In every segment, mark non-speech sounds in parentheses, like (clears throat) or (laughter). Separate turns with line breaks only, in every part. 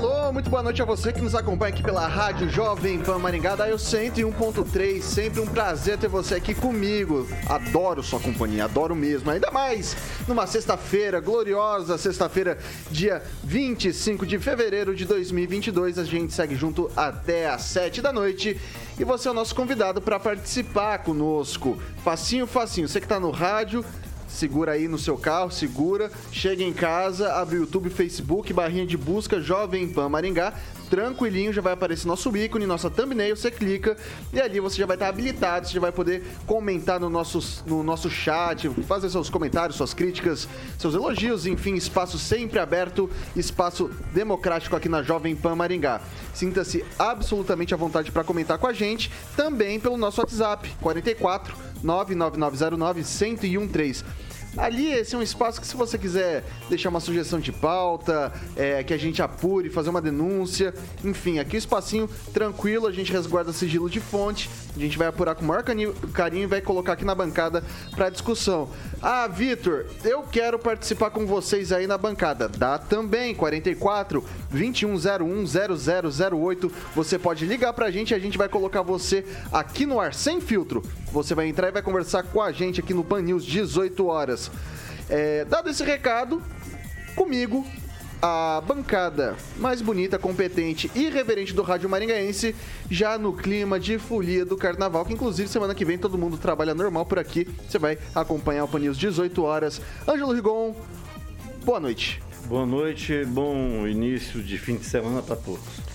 Alô, muito boa noite a você que nos acompanha aqui pela Rádio Jovem Pan Maringá, da eu 101.3. Sempre um prazer ter você aqui comigo. Adoro sua companhia, adoro mesmo. Ainda mais numa sexta-feira gloriosa, sexta-feira, dia 25 de fevereiro de 2022. A gente segue junto até às 7 da noite. E você é o nosso convidado para participar conosco. Facinho, facinho. Você que está no rádio, Segura aí no seu carro, segura. Chega em casa, abre o YouTube, Facebook, barrinha de busca Jovem Pan Maringá. Tranquilinho, já vai aparecer nosso ícone, nossa thumbnail, você clica e ali você já vai estar habilitado, você já vai poder comentar no nosso, no nosso chat, fazer seus comentários, suas críticas, seus elogios, enfim, espaço sempre aberto, espaço democrático aqui na Jovem Pan Maringá. Sinta-se absolutamente à vontade para comentar com a gente, também pelo nosso WhatsApp, 44 99909 1013. Ali, esse é um espaço que, se você quiser deixar uma sugestão de pauta, é, que a gente apure, fazer uma denúncia, enfim, aqui o espacinho tranquilo, a gente resguarda sigilo de fonte, a gente vai apurar com o maior carinho e vai colocar aqui na bancada para discussão. Ah, Vitor, eu quero participar com vocês aí na bancada. Dá também, 44 2101 0008. Você pode ligar pra gente e a gente vai colocar você aqui no ar sem filtro. Você vai entrar e vai conversar com a gente aqui no Pan News 18 horas. É, dado esse recado, comigo, a bancada mais bonita, competente e reverente do Rádio Maringaense, já no clima de folia do carnaval, que inclusive semana que vem todo mundo trabalha normal por aqui. Você vai acompanhar o Pan News 18 horas. Ângelo Rigon, boa noite.
Boa noite, bom início de fim de semana para todos.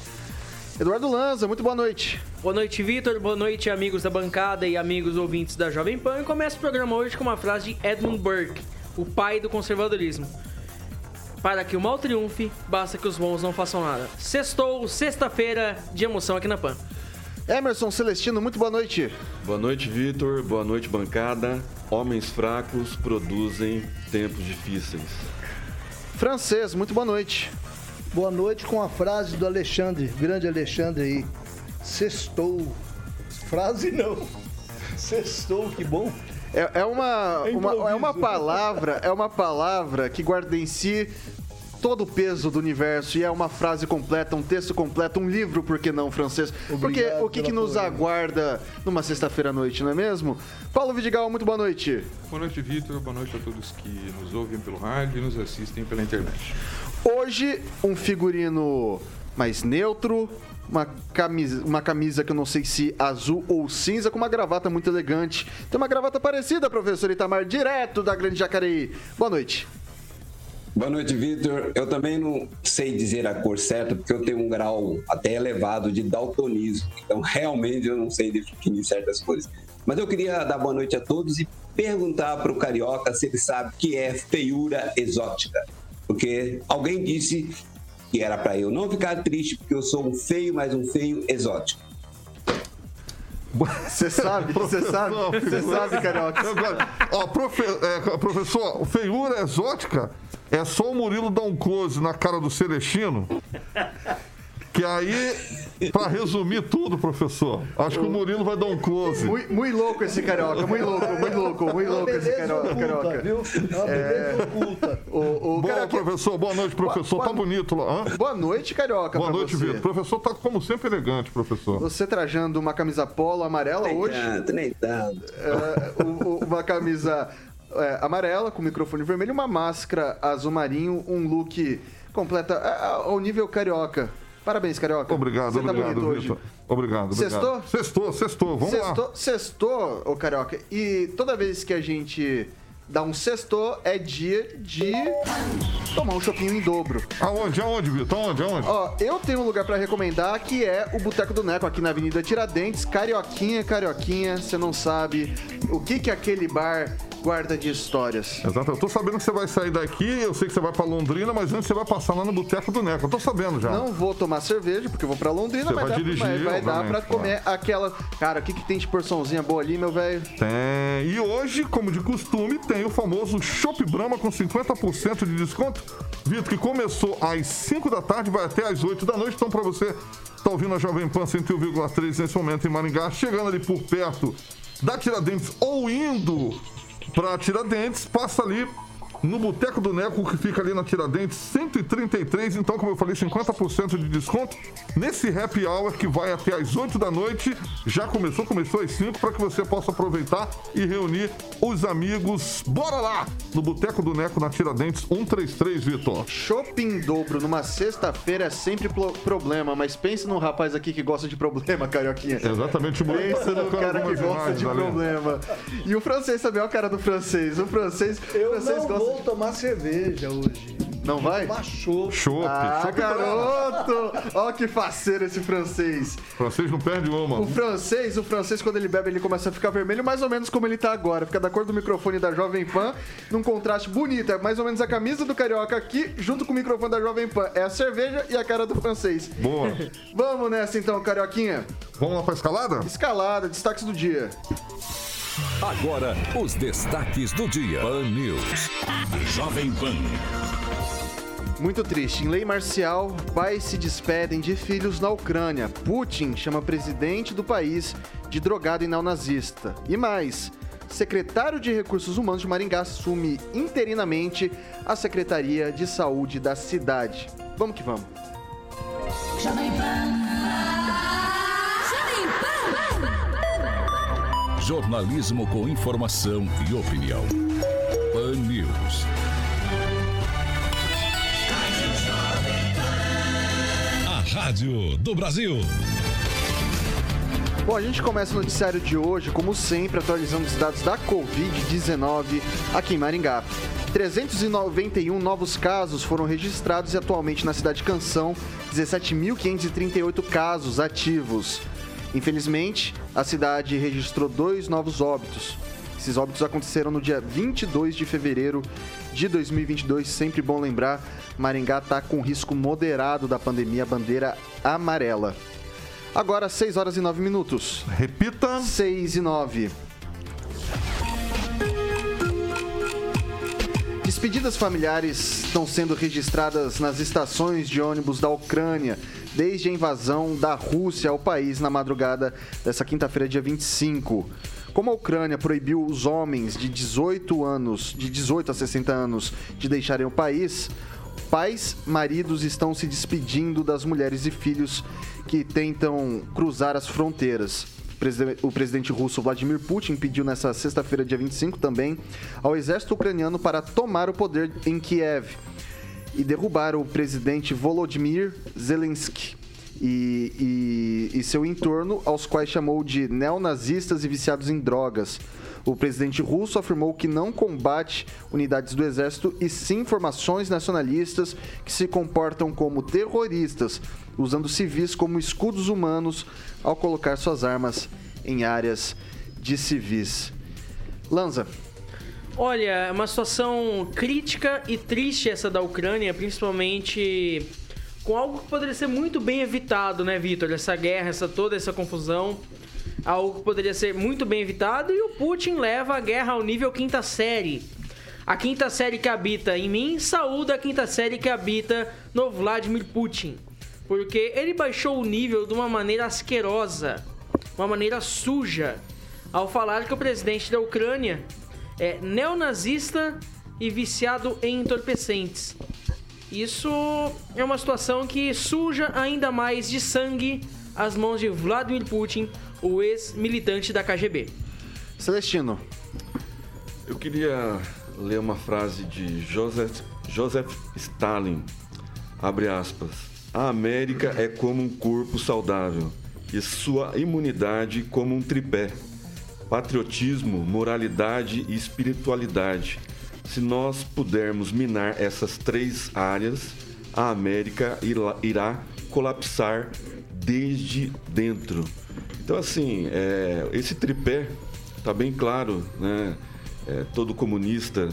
Eduardo Lanza, muito boa noite.
Boa noite, Vitor. Boa noite, amigos da bancada e amigos ouvintes da Jovem Pan. E começa o programa hoje com uma frase de Edmund Burke, o pai do conservadorismo. Para que o mal triunfe, basta que os bons não façam nada. Sextou, sexta-feira de emoção aqui na Pan.
Emerson Celestino, muito boa noite.
Boa noite, Vitor. Boa noite, bancada. Homens fracos produzem tempos difíceis.
Francês, muito boa noite.
Boa noite com a frase do Alexandre, grande Alexandre aí. Sextou. Frase não. Sextou, que bom.
É, é uma, é uma, é uma palavra, é uma palavra que guarda em si todo o peso do universo e é uma frase completa, um texto completo, um livro, por que não, francês? Obrigado Porque o que, que nos aguarda numa sexta-feira à noite, não é mesmo? Paulo Vidigal, muito boa noite.
Boa noite, Vitor. Boa noite a todos que nos ouvem pelo rádio e nos assistem pela internet.
Hoje, um figurino mais neutro, uma camisa, uma camisa que eu não sei se azul ou cinza, com uma gravata muito elegante. Tem uma gravata parecida, professor Itamar, direto da Grande Jacareí. Boa noite.
Boa noite, Vitor. Eu também não sei dizer a cor certa, porque eu tenho um grau até elevado de daltonismo. Então, (laughs) realmente, eu não sei definir certas cores. Mas eu queria dar boa noite a todos e perguntar para o Carioca se ele sabe o que é feiura exótica. Porque alguém disse que era para eu não ficar triste porque eu sou um feio, mas um feio exótico. (laughs)
Você sabe, (laughs) você sabe, você sabe, Carioca.
Ó, profe, é, professor, feiura exótica é só o Murilo dar um close na cara do Celestino. Que aí, pra resumir tudo, professor, acho que o Murilo vai dar um close.
Muito, muito louco esse carioca, muito louco, muito louco, muito louco esse carioca. carioca. Viu?
É oculta. O, o Bom, carioca... professor, boa noite, professor. Boa, tá bonito lá. Hã?
Boa noite, carioca.
Boa noite, Vitor. Professor tá como sempre elegante, professor.
Você trajando uma camisa polo amarela
nem
hoje?
Tanto, nem tanto.
É, uma camisa é, amarela com microfone vermelho, uma máscara azul marinho, um look completa é, ao nível carioca. Parabéns, Carioca.
Obrigado, Você tá obrigado, tá Vitor. Obrigado, obrigado.
Sextou?
Sextou, sextou, vamos
sextou,
lá.
Sextou, ô Carioca. E toda vez que a gente dá um sextou, é dia de tomar um chopinho em dobro.
Aonde, aonde, Vitor? Aonde, aonde?
Ó, eu tenho um lugar para recomendar que é o Boteco do Neco, aqui na Avenida Tiradentes. Carioquinha, Carioquinha, você não sabe o que que aquele bar guarda de histórias.
Exato. Eu tô sabendo que você vai sair daqui, eu sei que você vai pra Londrina, mas antes você vai passar lá no Boteco do Neco. Eu tô sabendo já.
Não vou tomar cerveja, porque eu vou pra Londrina,
Você
mas,
vai
dá,
dirigir,
mas vai dar pra comer aquela. Cara, o que, que tem de porçãozinha boa ali, meu velho?
Tem. E hoje, como de costume, tem o famoso Shop Brahma com 50% de desconto. Vitor, que começou às 5 da tarde, vai até às 8 da noite. Então, pra você tá ouvindo a Jovem Pan 101,3 nesse momento em Maringá, chegando ali por perto da Tiradentes ou indo pra Tiradentes, passa ali no Boteco do Neco, que fica ali na Tiradentes, 133. Então, como eu falei, 50% de desconto nesse happy hour que vai até às 8 da noite. Já começou, começou às 5 para que você possa aproveitar e reunir os amigos. Bora lá no Boteco do Neco na Tiradentes 133, Vitor.
Shopping dobro numa sexta-feira é sempre problema, mas pense num rapaz aqui que gosta de problema, carioquinha.
Exatamente, o moleque
Pensa no cara que gosta de
ali.
problema. E o francês também, olha a cara do francês. O francês, o francês
não
gosta
vou tomar cerveja hoje.
Não vai?
Chopp.
Chopp,
Ah,
chopp Brahma.
garoto! Ó que faceiro esse francês.
Francês não perde uma.
O francês, o francês, quando ele bebe, ele começa a ficar vermelho, mais ou menos como ele tá agora. Fica da cor do microfone da Jovem Pan, num contraste bonito. É mais ou menos a camisa do Carioca aqui, junto com o microfone da Jovem Pan. É a cerveja e a cara do francês.
Boa.
Vamos nessa então, Carioquinha.
Vamos lá pra escalada?
Escalada, destaques do dia.
Agora, os destaques do dia. Pan News.
Jovem Pan.
Muito triste. Em lei marcial, pais se despedem de filhos na Ucrânia. Putin chama presidente do país de drogado e neonazista. E mais, secretário de Recursos Humanos de Maringá assume interinamente a Secretaria de Saúde da cidade. Vamos que vamos.
Jovem Pan.
Jornalismo com informação e opinião. Pan News.
A Rádio do Brasil.
Bom, a gente começa o noticiário de hoje, como sempre, atualizando os dados da Covid-19 aqui em Maringá. 391 novos casos foram registrados e atualmente na cidade de Canção, 17.538 casos ativos. Infelizmente, a cidade registrou dois novos óbitos. Esses óbitos aconteceram no dia 22 de fevereiro de 2022. Sempre bom lembrar, Maringá está com risco moderado da pandemia, bandeira amarela. Agora, 6 horas e 9 minutos.
Repita.
6 e 9. Despedidas familiares estão sendo registradas nas estações de ônibus da Ucrânia desde a invasão da Rússia ao país na madrugada dessa quinta-feira, dia 25. Como a Ucrânia proibiu os homens de 18 anos, de 18 a 60 anos, de deixarem o país, pais, maridos estão se despedindo das mulheres e filhos que tentam cruzar as fronteiras. O presidente russo Vladimir Putin pediu nessa sexta-feira, dia 25, também ao exército ucraniano para tomar o poder em Kiev e derrubar o presidente Volodymyr Zelensky e, e- e seu entorno, aos quais chamou de neonazistas e viciados em drogas. O presidente russo afirmou que não combate unidades do exército e sim formações nacionalistas que se comportam como terroristas, usando civis como escudos humanos ao colocar suas armas em áreas de civis. Lanza,
Olha, é uma situação crítica e triste essa da Ucrânia, principalmente com algo que poderia ser muito bem evitado, né, Vitor? Essa guerra, essa toda essa confusão, algo que poderia ser muito bem evitado e o Putin leva a guerra ao nível quinta série. A quinta série que habita em mim saúda a quinta série que habita no Vladimir Putin. Porque ele baixou o nível de uma maneira asquerosa, uma maneira suja, ao falar que o presidente da Ucrânia é neonazista e viciado em entorpecentes. Isso é uma situação que suja ainda mais de sangue as mãos de Vladimir Putin, o ex-militante da KGB.
Celestino.
Eu queria ler uma frase de Joseph, Joseph Stalin. Abre aspas. A América é como um corpo saudável e sua imunidade como um tripé. Patriotismo, moralidade e espiritualidade. Se nós pudermos minar essas três áreas, a América irá colapsar desde dentro. Então, assim, é, esse tripé está bem claro, né? É, todo comunista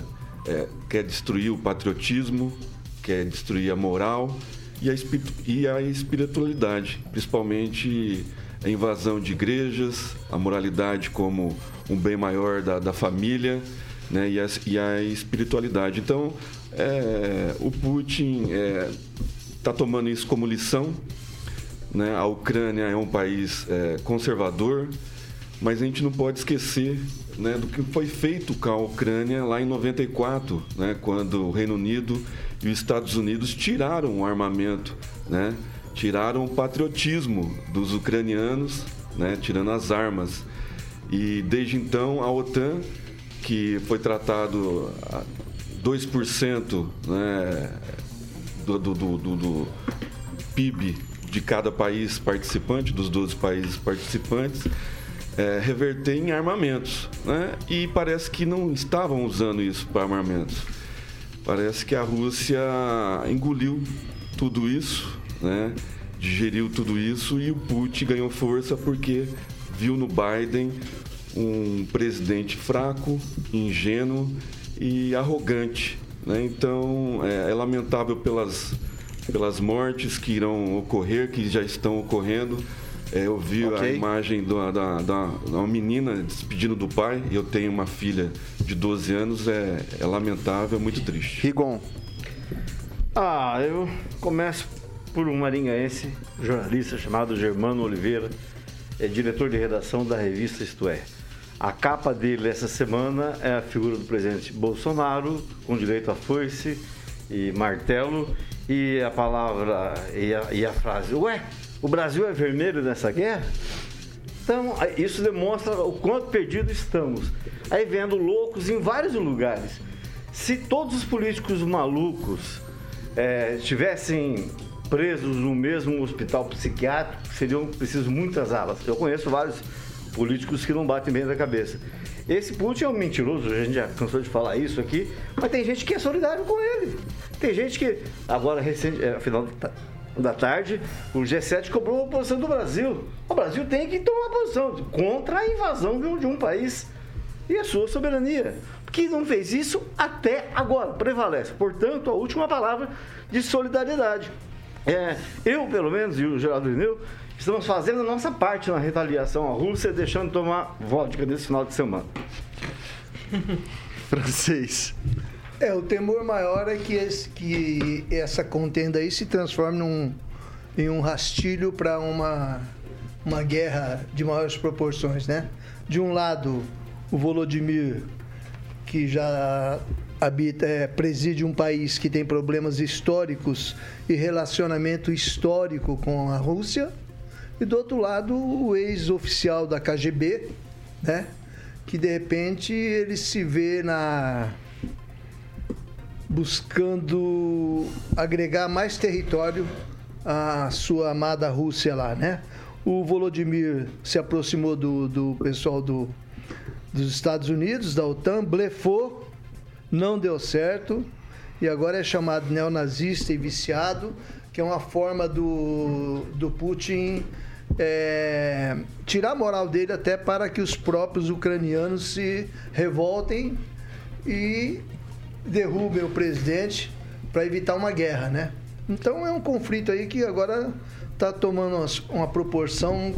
é, quer destruir o patriotismo, quer destruir a moral e a, e a espiritualidade, principalmente a invasão de igrejas, a moralidade como um bem maior da, da família né, e, a, e a espiritualidade. Então, é, o Putin está é, tomando isso como lição. Né? A Ucrânia é um país é, conservador, mas a gente não pode esquecer né, do que foi feito com a Ucrânia lá em 94, né, quando o Reino Unido e os Estados Unidos tiraram o armamento, né, tiraram o patriotismo dos ucranianos, né, tirando as armas. E desde então a OTAN, que foi tratado a 2% né, do, do, do, do PIB de cada país participante, dos 12 países participantes, é, reverter em armamentos. Né? E parece que não estavam usando isso para armamentos. Parece que a Rússia engoliu tudo isso, né? digeriu tudo isso e o Putin ganhou força porque viu no Biden um presidente fraco, ingênuo e arrogante. Né? Então é, é lamentável pelas, pelas mortes que irão ocorrer, que já estão ocorrendo é, eu vi okay. a imagem da, da, da, uma menina despedindo do pai. Eu tenho uma filha de 12 anos. É, é lamentável, é muito triste.
Rigon.
Ah, eu começo por um maringaense, jornalista chamado Germano Oliveira. É diretor de redação da revista Isto É. A capa dele essa semana é a figura do presidente Bolsonaro, com direito a foice e martelo, e a palavra e a, e a frase: Ué, o Brasil é vermelho nessa guerra? Então, isso demonstra o quanto perdido estamos. Aí vendo loucos em vários lugares. Se todos os políticos malucos é, estivessem presos no mesmo hospital psiquiátrico, seriam preciso muitas alas. Eu conheço vários políticos que não batem bem da cabeça. Esse Putin é um mentiroso, a gente já cansou de falar isso aqui, mas tem gente que é solidário com ele. Tem gente que, agora, recente, é, afinal, da tarde, o G7 cobrou a posição do Brasil. O Brasil tem que tomar posição contra a invasão de um país e a sua soberania. Que não fez isso até agora, prevalece. Portanto, a última palavra de solidariedade. É, eu, pelo menos, e o Geraldo Lineu, estamos fazendo a nossa parte na retaliação à Rússia, deixando de tomar vodka nesse final de semana. (laughs)
Francês.
É, o temor maior é que, esse, que essa contenda aí se transforme num, em um rastilho para uma, uma guerra de maiores proporções, né? De um lado, o Volodymyr, que já habita, é, preside um país que tem problemas históricos e relacionamento histórico com a Rússia, e do outro lado, o ex-oficial da KGB, né? Que de repente ele se vê na buscando agregar mais território à sua amada Rússia lá, né? O Volodymyr se aproximou do, do pessoal do, dos Estados Unidos, da OTAN, blefou, não deu certo e agora é chamado neonazista e viciado, que é uma forma do, do Putin é, tirar a moral dele até para que os próprios ucranianos se revoltem e derrubem o presidente para evitar uma guerra, né? Então é um conflito aí que agora está tomando uma, proporção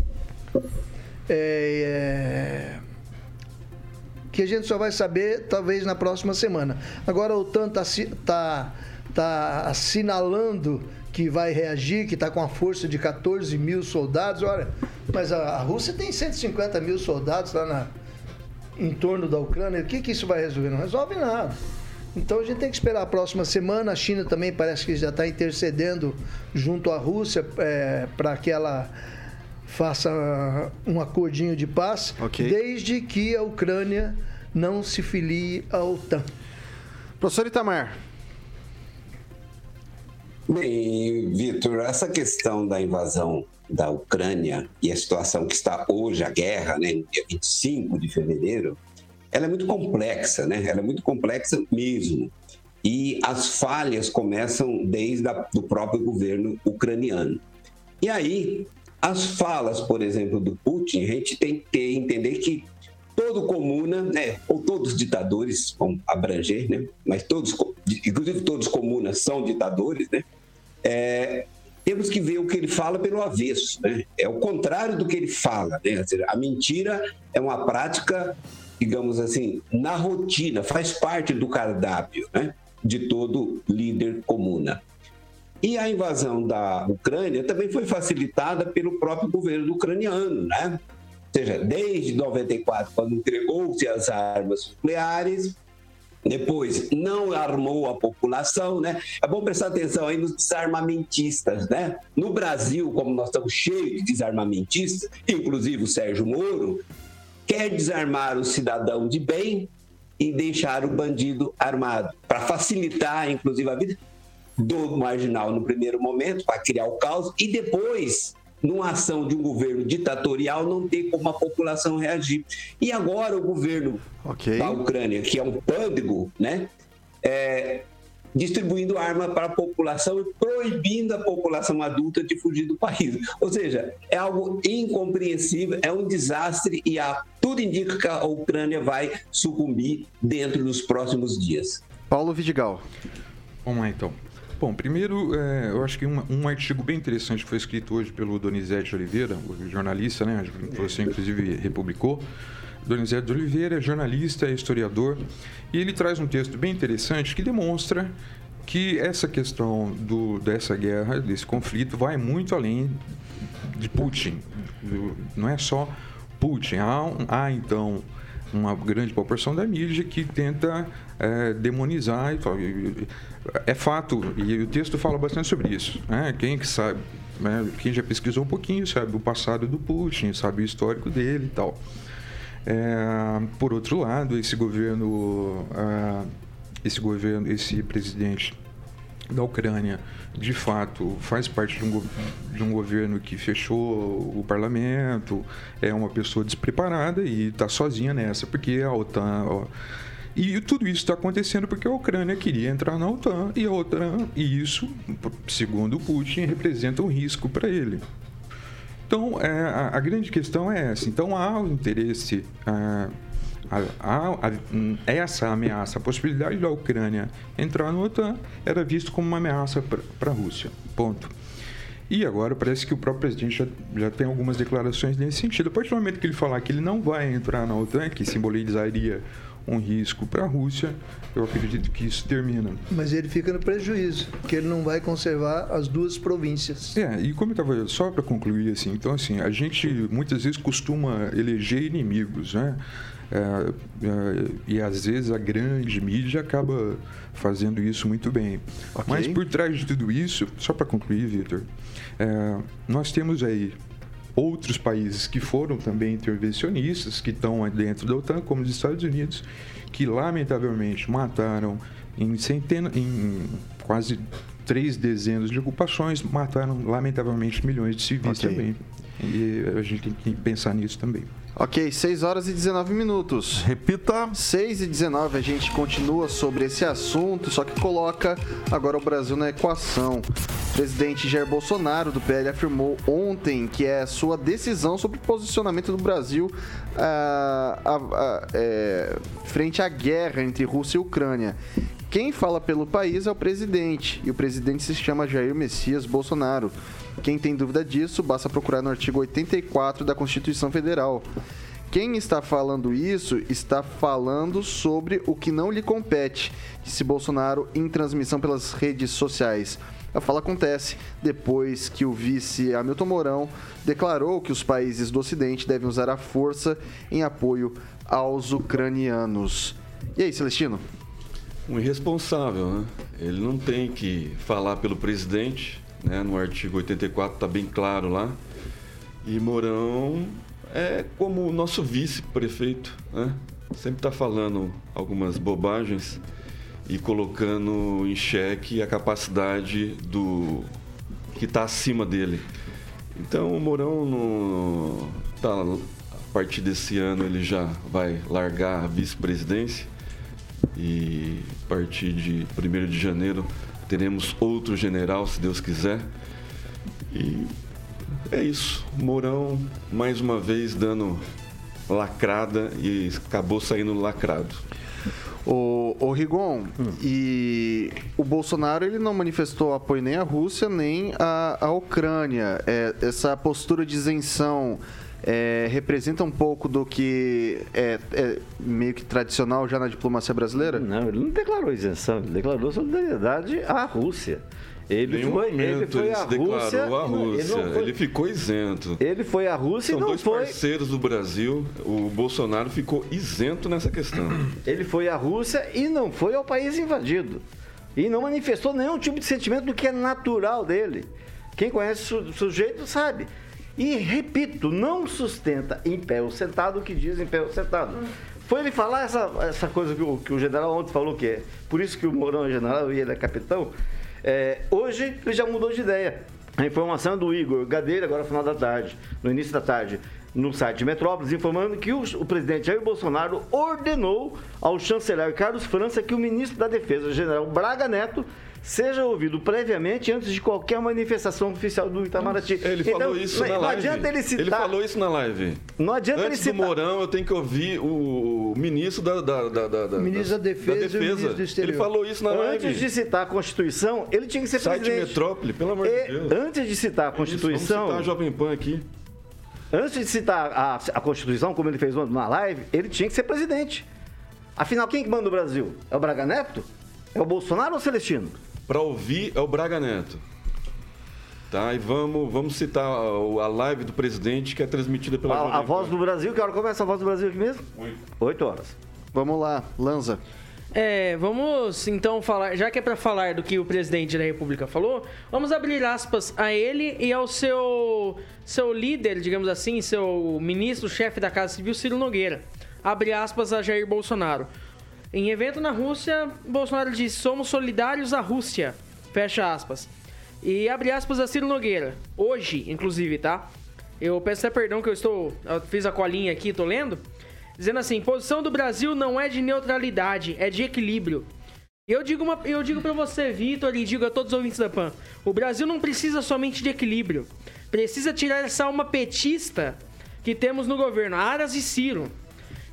é, é, que a gente só vai saber talvez na próxima semana. Agora a OTAN está tá, tá assinalando que vai reagir, que está com a força de 14 mil soldados. Olha, mas a, Rússia tem 150 mil soldados lá na, em torno da Ucrânia. O que, que isso vai resolver? Não resolve nada. Então a gente tem que esperar a próxima semana. A China também parece que já está intercedendo junto à Rússia é, para que ela faça um acordinho de paz, okay. desde que a Ucrânia não se filie à OTAN.
Professor Itamar.
Bem, Vitor, essa questão da invasão da Ucrânia e a situação que está hoje, a guerra, né, dia 25 de fevereiro, ela é muito complexa, né? Ela é muito complexa mesmo. E as falhas começam desde o do próprio governo ucraniano. E aí, as falas, por exemplo, do Putin, a gente tem que entender que todo comuna, né, ou todos ditadores, vão abranger, né, mas todos, são ditadores, né, é, temos que ver o que ele fala pelo avesso, né? É o contrário do que ele fala, né? A mentira é uma prática, digamos assim, na rotina, faz parte do cardápio, né? De todo líder comuna. E a invasão da Ucrânia também foi facilitada pelo próprio governo ucraniano, né? Ou seja, desde 94, quando entregou-se as armas nucleares, depois, não armou a população, né? É bom prestar atenção aí nos desarmamentistas, né? No Brasil, como nós estamos cheios de desarmamentistas, inclusive o Sérgio Moro, quer desarmar o cidadão de bem e deixar o bandido armado, para facilitar, inclusive, a vida do marginal no primeiro momento, para criar o caos, e depois numa ação de um governo ditatorial, não tem como a população reagir. E agora o governo okay. da Ucrânia, que é um pândego, né? É, distribuindo arma para a população e proibindo a população adulta de fugir do país. Ou seja, é algo incompreensível, é um desastre e a, tudo indica que a Ucrânia vai sucumbir dentro dos próximos dias.
Paulo Vidigal.
Vamos lá então. Bom, primeiro, é, eu acho que um, um, artigo bem interessante que foi escrito hoje pelo Donizete Oliveira, o jornalista, né? Você, inclusive, republicou. Donizete Oliveira é jornalista, é historiador, e ele traz um texto bem interessante que demonstra que essa questão do, dessa guerra, desse conflito, vai muito além de Putin. Não é só Putin. Há, há então, uma grande proporção da mídia que tenta é, demonizar. É fato, e o texto fala bastante sobre isso. Né? Quem que sabe, né? quem já pesquisou um pouquinho, sabe o passado do Putin, sabe o histórico dele e tal. É, por outro lado, esse governo, esse governo, esse presidente da Ucrânia, de fato, faz parte de um, de um governo que fechou o parlamento, é uma pessoa despreparada e está sozinha nessa, porque a OTAN. E tudo isso está acontecendo porque a Ucrânia queria entrar na OTAN e a OTAN, e isso, segundo Putin, representa um risco para ele. Então, é, a, a, grande questão é essa. Então, há o interesse. É, a, a, essa ameaça, a possibilidade da Ucrânia entrar no OTAN, era visto como uma ameaça para a Rússia. Ponto. E agora parece que o próprio presidente já, já tem algumas declarações nesse sentido. A partir do momento que ele falar que ele não vai entrar na OTAN, que simbolizaria um risco para a Rússia, eu acredito que isso termina.
Mas ele fica no prejuízo, que ele não vai conservar as duas províncias.
É, e como eu estava, só para concluir, assim, então, assim, a gente muitas vezes costuma eleger inimigos, né? É, é, e às vezes a grande mídia acaba fazendo isso muito bem. Okay. Mas por trás de tudo isso, só para concluir, Vitor, é, nós temos aí outros países que foram também intervencionistas, que estão dentro da OTAN, como os Estados Unidos, que lamentavelmente mataram em centenas, em quase três dezenas de ocupações, mataram lamentavelmente milhões de civis okay. também. E a gente tem que pensar nisso também.
Ok, 6 horas e 19 minutos.
Repita.
6 e 19, a gente continua sobre esse assunto, só que coloca agora o Brasil na equação. O presidente Jair Bolsonaro, do PL, afirmou ontem que é sua decisão sobre o posicionamento do Brasil ah, ah, ah, é, frente à guerra entre Rússia e Ucrânia. Quem fala pelo país é o presidente, e o presidente se chama Jair Messias Bolsonaro. Quem tem dúvida disso, basta procurar no artigo 84 da Constituição Federal. Quem está falando isso está falando sobre o que não lhe compete, disse Bolsonaro em transmissão pelas redes sociais. A fala acontece depois que o vice Hamilton Mourão declarou que os países do Ocidente devem usar a força em apoio aos ucranianos. E aí, Celestino?
Um irresponsável, né? Ele não tem que falar pelo presidente, né? No artigo 84 está bem claro lá. E Mourão é como o nosso vice-prefeito, né? Sempre está falando algumas bobagens e colocando em xeque a capacidade do que está acima dele. Então o Mourão no, tá, a partir desse ano ele já vai largar a vice-presidência e a partir de 1 de janeiro teremos outro general, se Deus quiser. E é isso. Mourão, mais uma vez, dando lacrada e acabou saindo lacrado.
O, o Rigon, e o Bolsonaro ele não manifestou apoio nem à Rússia nem à, à Ucrânia. É, essa postura de isenção é, representa um pouco do que é, é meio que tradicional já na diplomacia brasileira?
Não, ele não declarou isenção, ele declarou solidariedade à Rússia. Ele
Nenhum
foi, ele foi
ele declarou
Rússia.
à
não,
Rússia.
Ele, não
Ele,
foi,
ficou isento.
ele foi à Rússia
São
e não
dois
foi.
parceiros do Brasil. O Bolsonaro ficou isento nessa questão. (clears throat)
Ele foi à Rússia e não foi ao país invadido. E não manifestou nenhum tipo de sentimento do que é natural dele. Quem conhece o sujeito sabe. E, repito, não sustenta em pé ou sentado o que diz em pé ou sentado. Foi ele falar essa, essa coisa que o, que o general ontem falou, que é por isso que o Mourão é general e ele é capitão. É, hoje ele já mudou de ideia. A informação do Igor Gadeira, agora no final da tarde, no início da tarde, no site Metrópolis, informando que o, o presidente Jair Bolsonaro ordenou ao chanceler Carlos França que o ministro da Defesa, general Braga Neto, seja ouvido previamente antes de qualquer manifestação oficial do Itamaraty.
Ele falou isso
não,
na
não
live.
adianta ele citar.
Ele falou isso na live.
Não adianta
Antes
ele
do
citar.
Mourão, eu tenho que ouvir o ministro da, da, da, da- da-
Ministro da Defesa e o ministro do Exterior.
Ele falou isso na live.
Antes de citar a Constituição, ele tinha que ser
Site
presidente.
Metrópole, pelo amor de Deus.
Antes de citar a Constituição,
Vamos citar a Jovem Pan aqui.
antes de citar a, a Constituição, como ele fez na live, ele tinha que ser presidente. Afinal, quem que manda o Brasil? É o Braga Neto? É o Bolsonaro ou o Celestino?
Para ouvir é o Braga Neto. Tá, e vamos, vamos citar a, live do presidente que é transmitida pela
A, a voz do Brasil, que hora começa a voz do Brasil aqui mesmo? Oito horas.
Vamos lá, Lanza.
É, vamos então falar, já que é pra falar do que o presidente da República falou, vamos abrir aspas a ele e ao seu seu líder, digamos assim, seu ministro-chefe da Casa Civil, Ciro Nogueira. Abre aspas a Jair Bolsonaro. Em evento na Rússia, Bolsonaro disse: "Somos solidários à Rússia". Fecha aspas. E abre aspas a Ciro Nogueira. Hoje, inclusive, tá? Eu peço até perdão que eu estou. Eu fiz a colinha aqui, tô lendo. Dizendo assim: posição do Brasil não é de neutralidade, é de equilíbrio. Eu digo, uma, eu digo para você, Vitor, e digo a todos os ouvintes da PAN: o Brasil não precisa somente de equilíbrio. Precisa tirar essa alma petista que temos no governo, Aras e Ciro.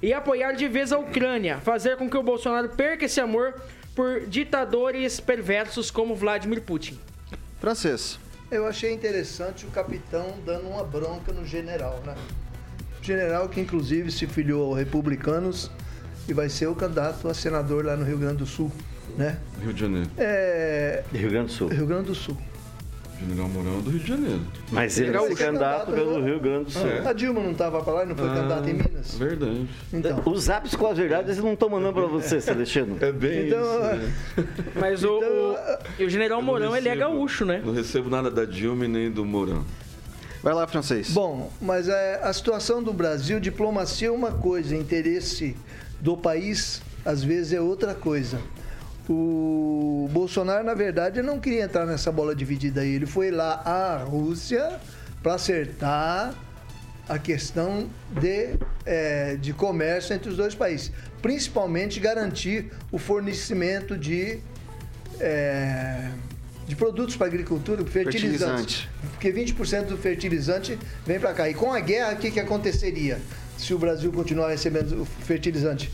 E apoiar de vez a Ucrânia, fazer com que o Bolsonaro perca esse amor por ditadores perversos como Vladimir Putin.
Francês.
Eu achei interessante o capitão dando uma bronca no general, né? General que inclusive se filiou aos republicanos e vai ser o candidato a senador lá no Rio Grande do Sul, né?
Rio de Janeiro.
É.
Rio Grande do Sul.
Rio Grande do Sul.
General Mourão é do Rio de Janeiro.
Mas ele ser candidato pelo Rio Grande do Sul.
É.
A Dilma não estava pra lá e não foi
Ah,
candidata em Minas?
Verdade.
Então.
Os apps com as verdades eles não estão mandando pra você, (laughs) Celestino.
É bem
Então,
isso. né? (laughs)
Mas o, o, e o general Mourão, ele é gaúcho, né?
Não recebo nada da Dilma e nem do Mourão.
Vai lá, Francês.
Bom, mas é, a situação do Brasil, diplomacia é uma coisa, interesse do país, às vezes, é outra coisa. O Bolsonaro, na verdade, não queria entrar nessa bola dividida aí. Ele foi lá à Rússia para acertar a questão de, é, de comércio entre os dois países. Principalmente garantir o fornecimento de, é, de produtos para a agricultura, fertilizantes.
Fertilizante.
Porque 20% do fertilizante vem para cá. E com a guerra, o que, que aconteceria se o Brasil continuar recebendo fertilizante?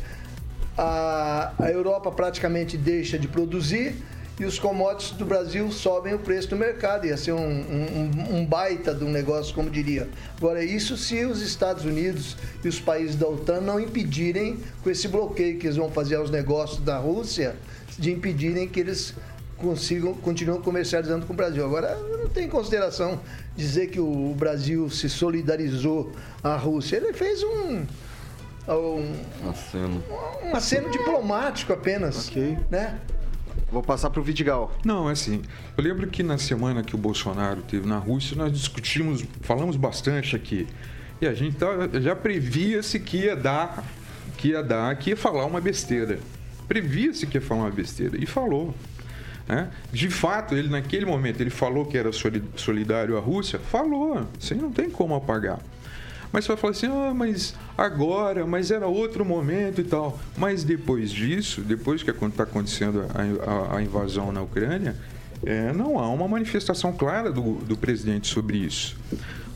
A, a Europa praticamente deixa de produzir e os commodities do Brasil sobem o preço do mercado. Ia ser um, um- um baita de um negócio, como diria. Agora, isso se os Estados Unidos e os países da OTAN não impedirem, com esse bloqueio que eles vão fazer aos negócios da Rússia, de impedirem que eles consigam continuam comercializando com o Brasil. Agora, não tem consideração dizer que o Brasil se solidarizou à Rússia. Ele fez um, um,
Aceno.
um aceno diplomático apenas.
Ok.
Né?
Vou passar pro Vidigal.
Não, é assim. Eu lembro que na semana que o Bolsonaro teve na Rússia, nós discutimos, falamos bastante aqui. E a gente tava- já previa-se que ia dar, que ia dar, que ia falar uma besteira. Previa-se que ia falar uma besteira. E falou. né? De fato, ele naquele momento, ele falou que era soli- solidário à Rússia. Falou. Isso aí não tem como apagar. Mas você vai falar assim, ah, mas agora, mas era outro momento e tal. Mas depois disso, depois que está acontecendo a, a- a invasão na Ucrânia, é, não há uma manifestação clara do, do presidente sobre isso.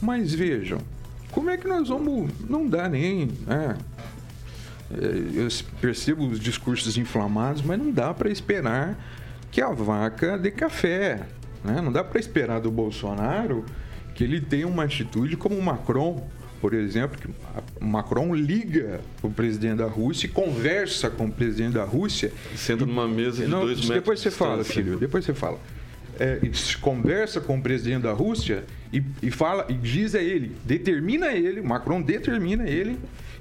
Mas vejam, como é que nós vamos. Não dá nem. Né? É, Eu percebo os discursos inflamados, mas não dá para esperar que a vaca dê café. Né? Não dá para esperar do Bolsonaro que ele tenha uma atitude como o Macron, por exemplo, que Macron liga o presidente da Rússia e conversa com o presidente da Rússia.
Senta numa mesa de
Não,
dois metros
depois
de
você fala, filho, depois você fala. É, e conversa com o presidente da Rússia e, e fala e diz a ele, determina ele, Macron determina ele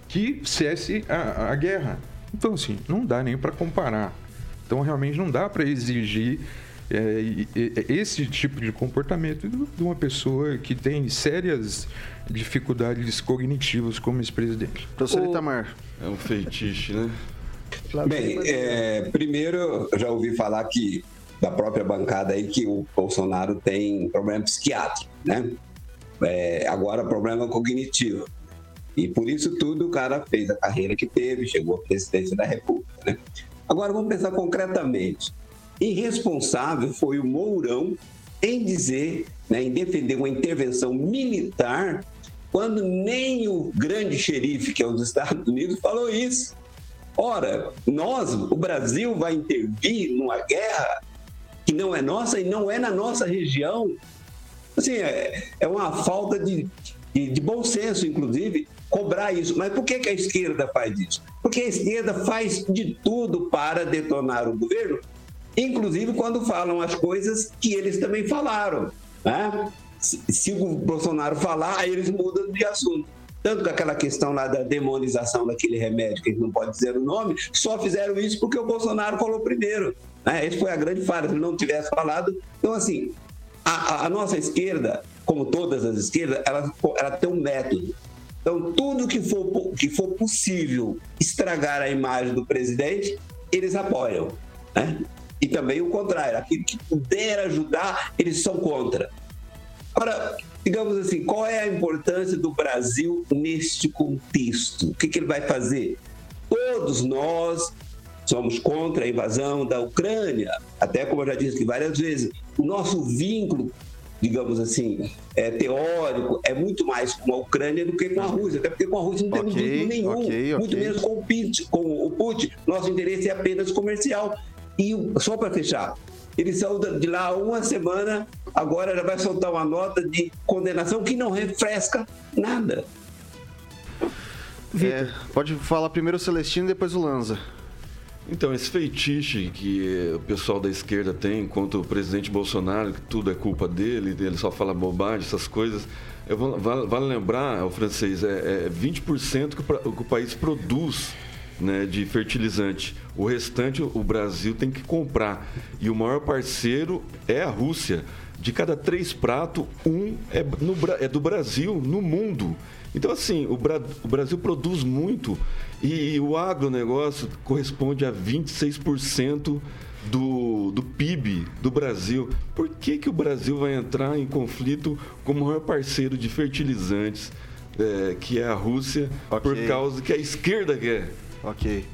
que cesse a, a guerra. Então assim, não dá nem para comparar. Então realmente não dá para exigir é, e- esse tipo de comportamento de uma pessoa que tem sérias dificuldades cognitivas como esse presidente.
Professor
O-
Itamar.
É um feitiço, né?
Bem, é, primeiro, eu já ouvi falar que da própria bancada aí que o Bolsonaro tem problema psiquiátrico, né? É, agora, problema cognitivo. E por isso tudo o cara fez a carreira que teve, chegou à presidência da República, né? Agora, vamos pensar concretamente. Irresponsável foi o Mourão em dizer, né, em defender uma intervenção militar, quando nem o grande xerife, que é os Estados Unidos, falou isso. Ora, nós, o Brasil, vai intervir numa guerra que não é nossa e não é na nossa região. Assim, é, é uma falta de, de, de bom senso, inclusive, cobrar isso. Mas por que, que a esquerda faz isso? Porque a esquerda faz de tudo para detonar o governo, inclusive quando falam as coisas que eles também falaram. Né? Se, se o Bolsonaro falar, aí eles mudam de assunto. Tanto que aquela questão lá da demonização daquele remédio, que a gente não pode dizer o nome, só fizeram isso porque o Bolsonaro falou primeiro. Né? Essa foi a grande falha, se não tivesse falado. Então, assim, a, a- nossa esquerda, como todas as esquerdas, ela, ela tem um método. Então, tudo que for, que for possível estragar a imagem do presidente, eles apoiam. Né? E também o contrário, aquilo que puder ajudar, eles são contra. Agora, digamos assim, qual é a importância do Brasil neste contexto? O que, que ele vai fazer? Todos nós somos contra a invasão da Ucrânia, até como eu já disse aqui várias vezes, o nosso vínculo, digamos assim, é, teórico, é muito mais com a Ucrânia do que com a Rússia, até porque com a Rússia não temos
Ok,
vínculo nenhum,
ok,
muito
ok.
menos com o, Putin, com o Putin. Nosso interesse é apenas comercial. E só para fechar, ele saiu de lá uma semana, agora já vai soltar uma nota de condenação que não refresca nada.
É, pode falar primeiro o Celestino e depois o Lanza.
Então, esse feitiço que o pessoal da esquerda tem contra o presidente Bolsonaro, que tudo é culpa dele, ele só fala bobagem, essas coisas. Eu vou- vale, vale lembrar, o francês, é, é 20% que o, que o país produz né, de fertilizante. O restante o Brasil tem que comprar. E o maior parceiro é a Rússia. De cada três pratos, um é, no é do Brasil, no mundo. Então, assim, o, Bra- o Brasil produz muito e, o agronegócio corresponde a 26% do, do PIB do Brasil. Por que, que o Brasil vai entrar em conflito com o maior parceiro de fertilizantes, é, que é a Rússia, por
Ok.
causa que a esquerda quer?
Ok.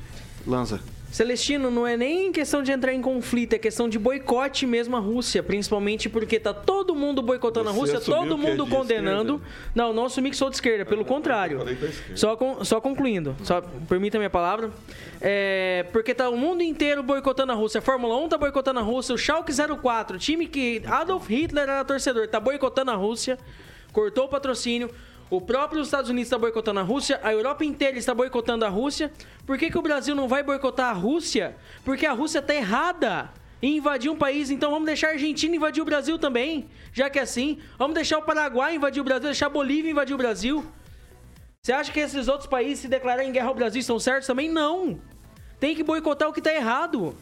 Lanza.
Celestino, não é nem questão de entrar em conflito, é questão de boicote mesmo à Rússia, principalmente porque tá todo mundo boicotando a
Você
Rússia,
assumiu
todo
é
mundo
de
condenando.
esquerda?
Não, não assumi que sou de esquerda, pelo contrário.
falei com a esquerda.
Só, con- só concluindo, só permita a minha palavra. É, porque tá o mundo inteiro boicotando a Rússia. A Fórmula 1 tá boicotando a Rússia, o Schalke 04, time que Adolf Hitler era torcedor, tá boicotando a Rússia, cortou o patrocínio. O próprio Estados Unidos está boicotando a Rússia, a Europa inteira está boicotando a Rússia. Por que, que o Brasil não vai boicotar a Rússia? Porque a Rússia tá errada em invadir um país, então vamos deixar a Argentina invadir o Brasil também, já que é assim. Vamos deixar o Paraguai invadir o Brasil, deixar a Bolívia invadir o Brasil. Você acha que esses outros países se declararem guerra ao Brasil estão certos também? Não. Tem que boicotar o que está errado.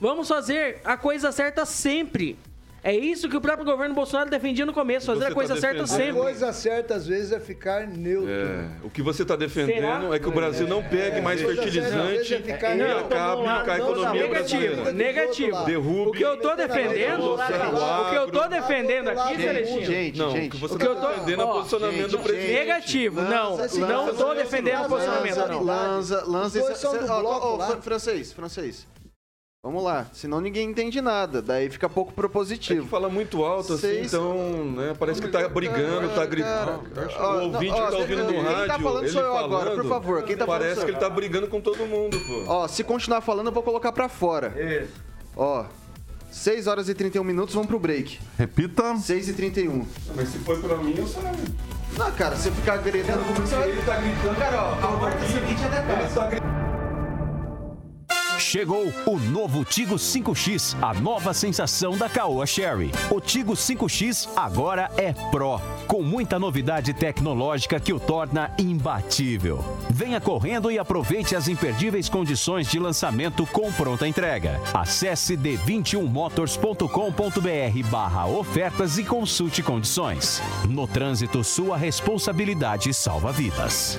Vamos fazer a coisa certa sempre. É isso que o próprio governo Bolsonaro defendia no começo, fazer a coisa
tá
certa
defendendo-
A
sempre.
coisa certa, às vezes, é ficar neutro.
É, o que você está defendendo
Será?
é que o Brasil não pegue mais fertilizante
certa, é ficar
e
neutro.
acabe com a
não,
economia
não,
brasileira.
Negativo, negativo.
Derrube.
O que eu tô defendendo, o que eu tô defendendo aqui, Celestino,
Gente,
Não, o
gente.
que você
O que eu
está
tô-
defendendo é o posicionamento do presidente.
negativo, não, não tô defendendo o posicionamento, não.
Lanza, Lanza. Francês, francês. Vamos lá, senão ninguém entende nada, daí fica pouco
É
propositivo.
que fala muito alto assim, então, né, parece que tá brigando, tá gritando.
Ó,
O ouvinte
ó,
que tá ouvindo no
quem
rádio,
tá falando
ele
sou eu agora,
falando,
por favor. Quem tá falando
parece
sou
que
eu.
ele tá brigando com todo mundo, pô.
Ó, se continuar falando, eu vou colocar pra fora.
Isso.
Ó, 6 horas e 31 minutos, vamos pro break.
Repita.
6 e 31.
Mas se for pra mim, eu saio.
Não, cara, você ficar gritando comigo, você vai...
Ele tá gritando.
Cara, ó, a porta seguinte é detalhe.
Chegou o novo Tigo 5X, a nova sensação da Caoa Sherry. O Tigo 5X agora é Pro, com muita novidade tecnológica que o torna imbatível. Venha correndo e aproveite as imperdíveis condições de lançamento com pronta entrega. Acesse d21motors.com.br barra ofertas e consulte condições. No trânsito, sua responsabilidade salva vidas.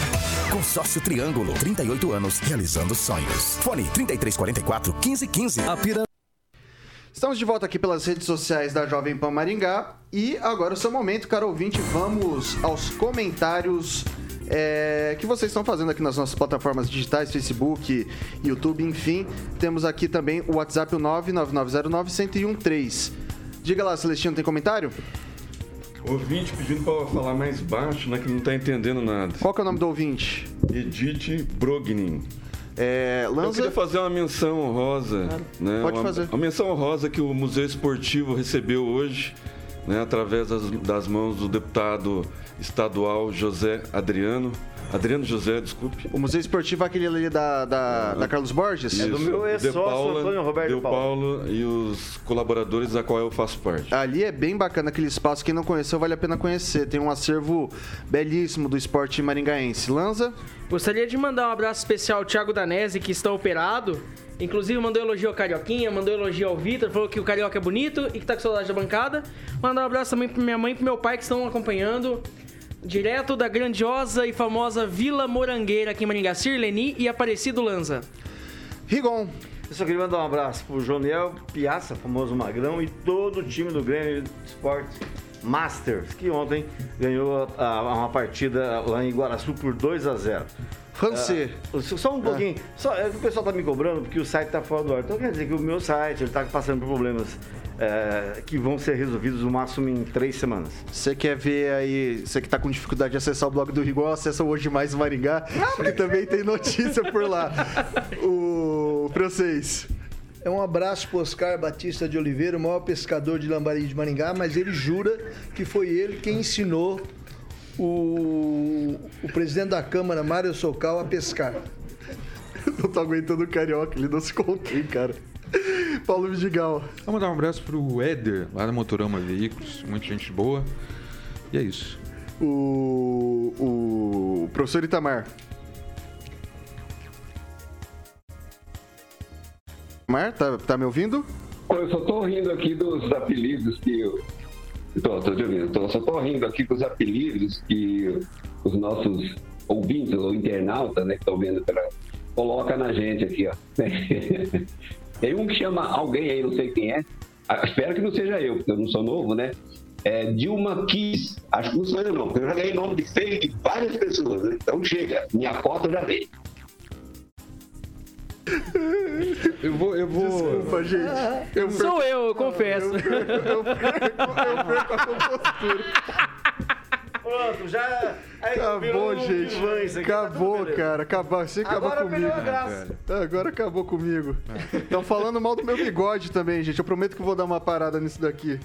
Consórcio Triângulo, 38 anos, realizando sonhos. Fone 3344 1515. A Pira...
Estamos de volta aqui pelas redes sociais da Jovem Pan Maringá. E agora é o seu momento, caro ouvinte. Vamos aos comentários é, que vocês estão fazendo aqui nas nossas plataformas digitais, Facebook, YouTube, enfim. Temos aqui também o WhatsApp o 99909-1013. Diga lá, Celestino, tem comentário?
Ouvinte pedindo pra falar mais baixo, né? Que não tá entendendo nada.
Qual que é o nome do ouvinte?
Edith Brognin.
É,
Eu
Lanza?
queria fazer uma menção honrosa, né?
Pode
uma,
fazer.
Uma menção honrosa que o Museu Esportivo recebeu hoje, né? Através das, das mãos do deputado estadual José Adriano. Adriano José, desculpe.
O Museu Esportivo é aquele ali da, da, da Carlos Borges?
Isso,
do meu
De
ex-sócio, Antônio Roberto
De
Paulo.
Paulo e os colaboradores da qual eu faço parte.
Ali é bem bacana aquele espaço. Quem não conheceu, vale a pena conhecer. Tem um acervo belíssimo do esporte maringaense. Lanza?
Gostaria de mandar um abraço especial ao Thiago Danese, que está operado. Inclusive, mandou elogio ao Carioquinha, mandou elogio ao Vitor, falou que o Carioca é bonito e que tá com saudade da bancada. Mandar um abraço também pra minha mãe e pro meu pai que estão acompanhando. Direto da grandiosa e famosa Vila Morangueira aqui em Maringá, Sirleni e Aparecido Lanza.
Rigon.
Eu só queria mandar um abraço pro Joniel Piazza, famoso Magrão, e todo o time do Grêmio Esportes Masters, que ontem ganhou a- uma partida lá em Iguaraçu por 2 a 0
Francê.
Ah, só um pouquinho. Só, é que o pessoal tá me cobrando porque o site tá fora do ar. Então quer dizer que o meu site ele tá passando por problemas é, que vão ser resolvidos no máximo em três semanas.
Você quer ver aí, você que tá com dificuldade de acessar o blog do Rigon, acessa Hoje Mais Maringá, que também tem notícia por lá. (laughs) O francês.
É um abraço pro Oscar Batista de Oliveira, o maior pescador de lambari de Maringá, mas ele jura que foi ele quem ensinou o, o presidente da Câmara, Mário Socal, a pescar. (laughs)
Não tô aguentando o carioca, ele não se contém, cara. (laughs) Paulo Vidigal.
Vamos dar um abraço pro Éder, lá da Motorama Veículos, muita gente boa. E é isso.
O, o professor Itamar. Itamar, tá, tá me ouvindo?
Eu só tô rindo aqui dos apelidos que eu. Tô, tô te ouvindo. Tô, só tô rindo aqui dos apelidos que os nossos ouvintes ou internautas, né, que estão vendo pela. coloca na gente aqui, ó. (laughs) Tem um que chama alguém aí, não sei quem é. Ah, Espero que não seja eu, porque eu não sou novo, né? É Dilma Kiss. Acho que não sou eu, não, porque eu já ganhei nome de feio de várias pessoas, né? Então chega, minha foto já veio.
Eu vou. Eu vou...
Desculpa, gente. Eu
Sou eu, eu confesso.
Eu perco, eu perco, eu perco a compostura.
Pronto, já. Aí,
Acabou,
virou
gente.
divã tá
Acabou,
beleza.
cara. Acabou. Você acabou
Agora
comigo.
a graça.
É, Agora acabou comigo. Estão falando mal do meu bigode também, gente. Eu prometo que vou dar uma parada nisso daqui.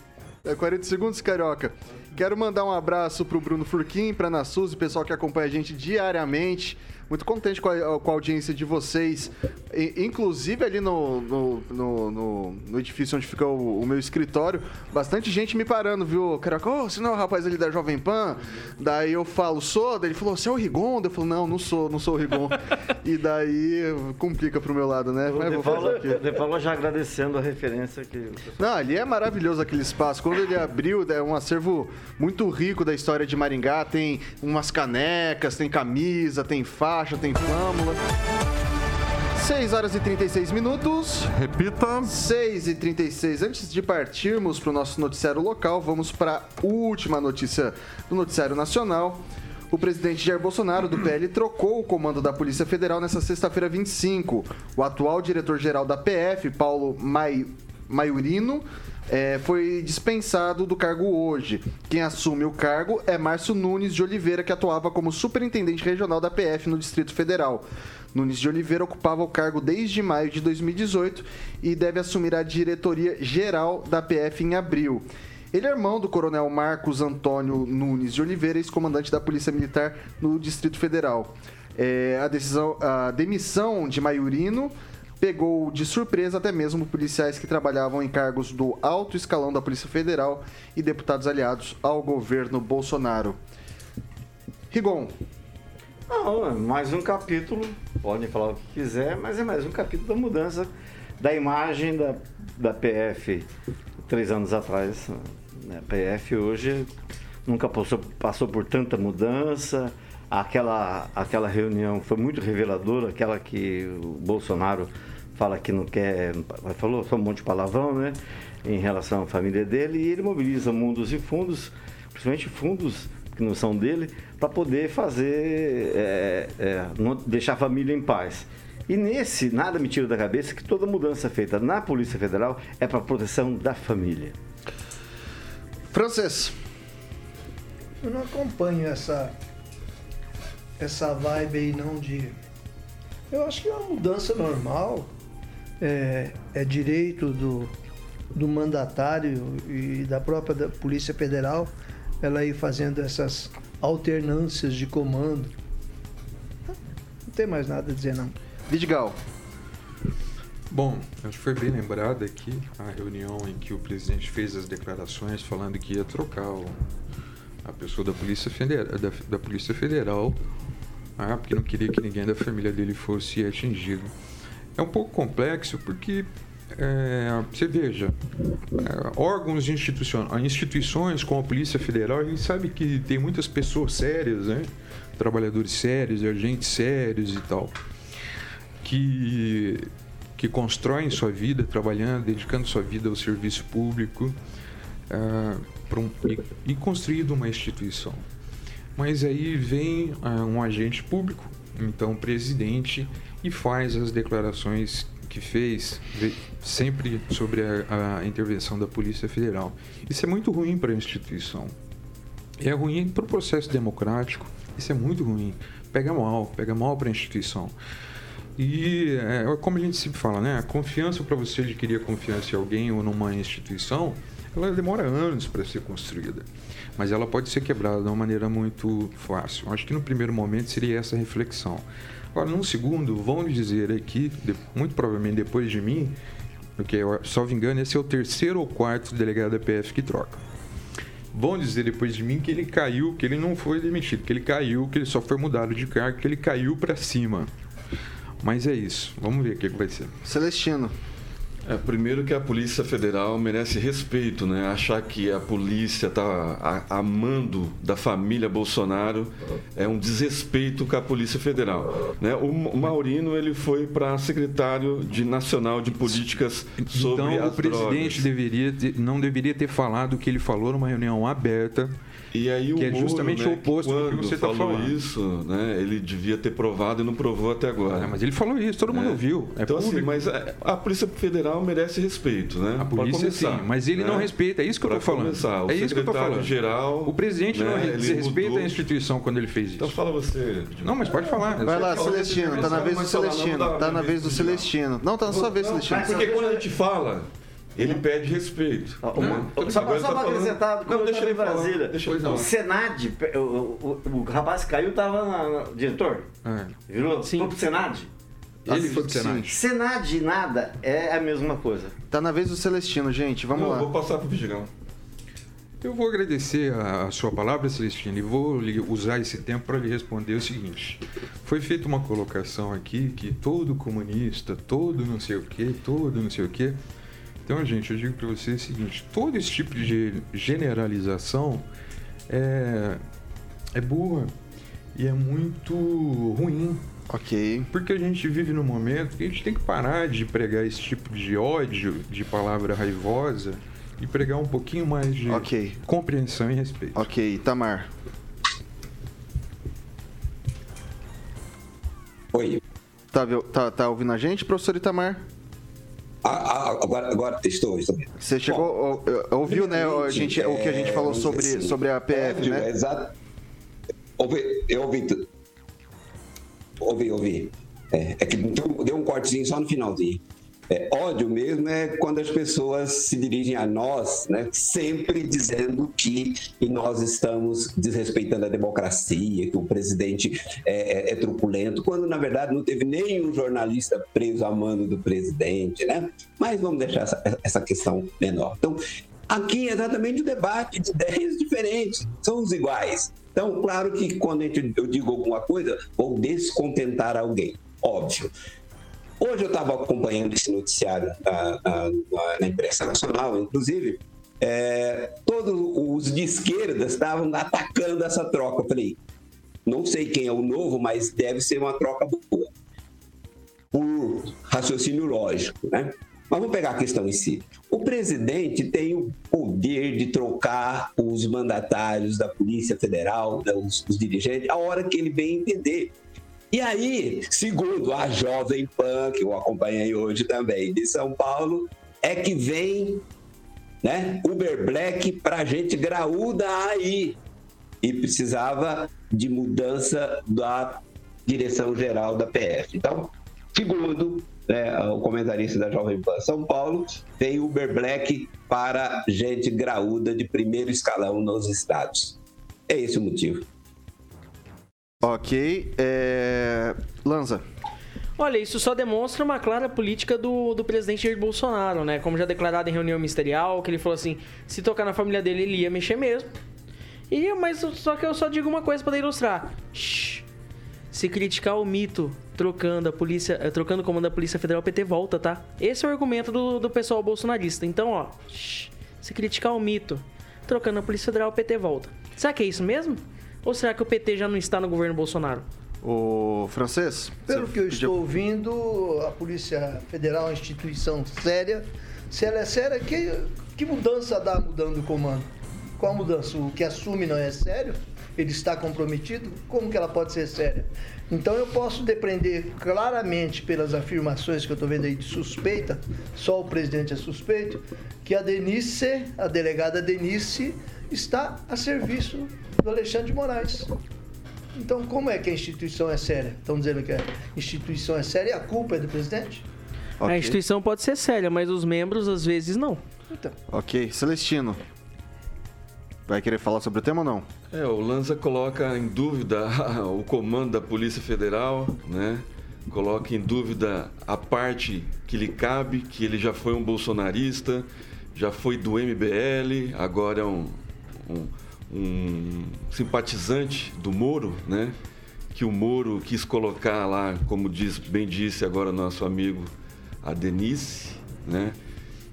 É 40 segundos, carioca. Quero mandar um abraço pro Bruno Furquim, pra Nassuzi, pessoal que acompanha a gente diariamente. Muito contente com a, com a audiência de vocês. I- inclusive ali no, no, no, no- no edifício onde fica o, o meu escritório, bastante gente me parando, viu? Caraca, ô, você não é o rapaz ali da Jovem Pan? Daí eu falo, sou? Daí ele falou, você é o Rigon? Daí Eu falo, não, não sou, não sou o Rigon. (laughs) e daí complica pro meu lado, né? Mas vou fazer quê?
De Paula já agradecendo a referência que.
Não, ali é maravilhoso aquele espaço. Quando ele abriu, é um acervo muito rico da história de Maringá. Tem umas canecas, tem camisa, tem faixa, tem flâmula. 6 horas e 36 minutos.
Repita.
6 e 36. Antes de partirmos para o nosso noticiário local, vamos para a última notícia do noticiário nacional. O presidente Jair Bolsonaro, do PL, trocou o comando da Polícia Federal nesta sexta-feira 25. O atual diretor-geral da PF, Paulo Mai... Maiorino, eh, foi dispensado do cargo hoje. Quem assume o cargo é Márcio Nunes de Oliveira, que atuava como superintendente regional da PF no Distrito Federal. Nunes de Oliveira ocupava o cargo desde maio de 2018 e deve assumir a diretoria geral da PF em abril. Ele é irmão do coronel Marcos Antônio Nunes de Oliveira, ex-comandante da Polícia Militar no Distrito Federal. É, a, decisão, a demissão de Maiorino pegou de surpresa até mesmo policiais que trabalhavam em cargos do alto escalão da Polícia Federal e deputados aliados ao governo Bolsonaro. Rigon,
Não, é mais um capítulo, podem falar o que quiser, mas é mais um capítulo da mudança da imagem da, da PF três anos atrás. né? A PF hoje nunca passou, passou por tanta mudança. Aquela, aquela reunião foi muito reveladora, aquela que o Bolsonaro fala que não quer, falou só um monte de palavrão, né? Em relação à família dele, e ele mobiliza mundos e fundos, principalmente fundos que não são dele, para poder fazer, é, é, não deixar a família em paz. E nesse, nada me tira da cabeça que toda mudança feita na Polícia Federal é para proteção da família.
Francês.
Eu não acompanho essa essa vibe aí não de. Eu acho que é uma mudança normal. É, é direito do, do mandatário e da própria da Polícia Federal ela ir fazendo essas alternâncias de comando. Não tem mais nada a dizer não.
Vidigal.
Bom, acho que foi bem lembrada aqui a reunião em que o presidente fez as declarações falando que ia trocar o- a pessoa da Polícia Federal, da, da Polícia Federal ah, porque não queria que ninguém da família dele fosse atingido. É um pouco complexo porque é, você veja, é, órgãos de instituição, instituições como a Polícia Federal, a gente sabe que tem muitas pessoas sérias, né? trabalhadores sérios, agentes sérios e tal, que, que constroem sua vida trabalhando, dedicando sua vida ao serviço público ah, pra um- e, e construído uma instituição. Mas aí vem ah, um agente público, então presidente, e faz as declarações que fez sempre sobre a, a intervenção da Polícia Federal. Isso é muito ruim para a instituição. É ruim para o processo democrático. Isso é muito ruim. Pega mal, pega mal para a instituição. E é, como a gente sempre fala, né? A confiança para você adquirir a confiança em alguém ou numa instituição, ela demora anos para ser construída. Mas ela pode ser quebrada de uma maneira muito fácil. Acho que no primeiro momento seria essa reflexão. Agora, num segundo, vão dizer aqui, muito provavelmente depois de mim, porque, salvo engano, esse é o terceiro ou quarto delegado da PF que troca. Vão dizer depois de mim que ele caiu, que ele não foi demitido, que ele caiu, que ele só foi mudado de cargo, que ele caiu para cima. Mas é isso. Vamos ver o que vai ser.
Celestino.
É, primeiro que a Polícia Federal merece respeito, né? Achar que a polícia está amando da família Bolsonaro é um desrespeito com a Polícia Federal. Né? O Ma- o Maurino ele foi para secretário de Nacional de Políticas sobre
então,
as
o presidente
drogas.
deveria ter- não deveria ter falado o que ele falou numa reunião aberta.
E aí o
que é
Moro,
justamente
né,
o oposto do que você está
falou
falando.
isso, né? Ele devia ter provado e não provou até agora.
É, mas ele falou isso, todo mundo ouviu. É
então, assim,
público.
mas a, a Polícia Federal merece respeito, né?
A polícia sim, mas ele não respeita, é isso que eu tô falando.
Começar, o
é isso que eu tô falando.
geral.
O presidente não
né,
desrespeita
mudou.
a instituição quando ele fez isso.
Então fala você.
Não, mas pode falar.
Vai lá. Celestino. Tá na vez do Celestino. Tá na vez do Celestino. Não, tá na sua vez, Celestino.
Porque quando a gente fala, Ele pede respeito.
Ó,
né?
uma- só
tá
para
falando-
acrescentar,
Não, deixa ele falar.
Brasília.
Deixa ele
o. Senad, o, o, o, rapaz que caiu estava na, na- diretor.
É.
Virou? Sim. Foi pro Senad?
Ele foi pro
Sim.
Senado.
Senad e nada é a mesma coisa.
Tá na vez do Celestino, gente. Vamos
Não,
lá.
Vou passar pro Vigilão.
Eu vou agradecer a, sua palavra, Celestino, e vou lhe usar esse tempo para lhe responder o seguinte. Foi feita uma colocação aqui que todo comunista, todo não sei o que, todo não sei o que. Então, gente, eu digo para você o seguinte: todo esse tipo de generalização é, é boa e é muito ruim.
Ok.
Porque a gente vive num momento que a gente tem que parar de pregar esse tipo de ódio, de palavra raivosa, e pregar um pouquinho mais de
Ok.
compreensão e respeito.
Ok, Itamar.
Oi.
Tá, tá, tá ouvindo a gente, professor Itamar?
Ah, ah, agora, agora estou, estou.
Você chegou, ou- ou- ouviu, né, a gente, o que a gente
É,
falou
vamos
sobre,
assim,
sobre a PF,
ódio,
né?
Exato. Ouvi, eu ouvi. Ouvi, ouvi. É, é que deu um cortezinho só no finalzinho. É, ódio mesmo é quando as pessoas se dirigem a nós, né, sempre dizendo que, nós estamos desrespeitando a democracia, que o presidente é, é- é truculento, quando na verdade não teve nenhum jornalista preso a mando do presidente, né? Mas vamos deixar essa, essa questão menor. Então, aqui é exatamente o debate de ideias diferentes, são os iguais. Então, claro que quando eu digo alguma coisa, vou descontentar alguém, óbvio. Hoje eu estava acompanhando esse noticiário na, na- na- imprensa nacional, inclusive, é, todos os de esquerda estavam atacando essa troca. Eu falei, não sei quem é o novo, mas deve ser uma troca boa. Por raciocínio lógico, né? Mas vamos pegar a questão em si. O presidente tem o poder de trocar os mandatários da Polícia Federal, os, os dirigentes, a hora que ele bem entender. E aí, segundo a Jovem Pan, que eu acompanhei hoje também, de São Paulo, é que vem né, Uber Black para gente graúda aí. E precisava de mudança da direção geral da PF. Então, segundo né, o comentarista da Jovem Pan São Paulo, vem Uber Black para gente graúda de primeiro escalão nos estados. É esse o motivo.
Ok. É... Lanza.
Olha, isso só demonstra uma clara política do, do presidente Jair Bolsonaro, né? Como já declarado em reunião ministerial, que ele falou assim, se tocar na família dele, ele ia mexer mesmo. E, mas só que eu só digo uma coisa para ilustrar. Shhh. Se criticar o mito trocando a polícia, eh, trocando o comando da Polícia Federal, o PT volta, tá? Esse é o argumento do, do pessoal bolsonarista. Então, ó, shhh. se criticar o mito trocando a Polícia Federal, o PT volta. Será que é isso mesmo? Ou será que o PT já não está no governo Bolsonaro?
O francês?
Pelo que eu estou ouvindo, a Polícia Federal é uma instituição séria. Se ela é séria, que, que mudança dá mudando o comando? Qual a mudança? O que assume não é sério? Ele está comprometido? Como que ela pode ser séria? Então eu posso depreender claramente pelas afirmações que eu estou vendo aí de suspeita, só o presidente é suspeito, que a Denise, a delegada Denise, está a serviço do Alexandre de Moraes. Então, como é que a instituição é séria? Estão dizendo que a instituição é séria e a culpa é do presidente?
A instituição pode ser séria, mas os membros às vezes não.
Então,
Ok. Celestino. Vai querer falar sobre o tema ou não?
É, o Lanza coloca em dúvida (laughs) o comando da Polícia Federal, né? Coloca em dúvida a parte que lhe cabe, que ele já foi um bolsonarista, já foi do MBL, agora é um, um, um simpatizante do Moro, né? Que o Moro quis colocar lá, como diz, bem disse agora nosso amigo a Denise, né?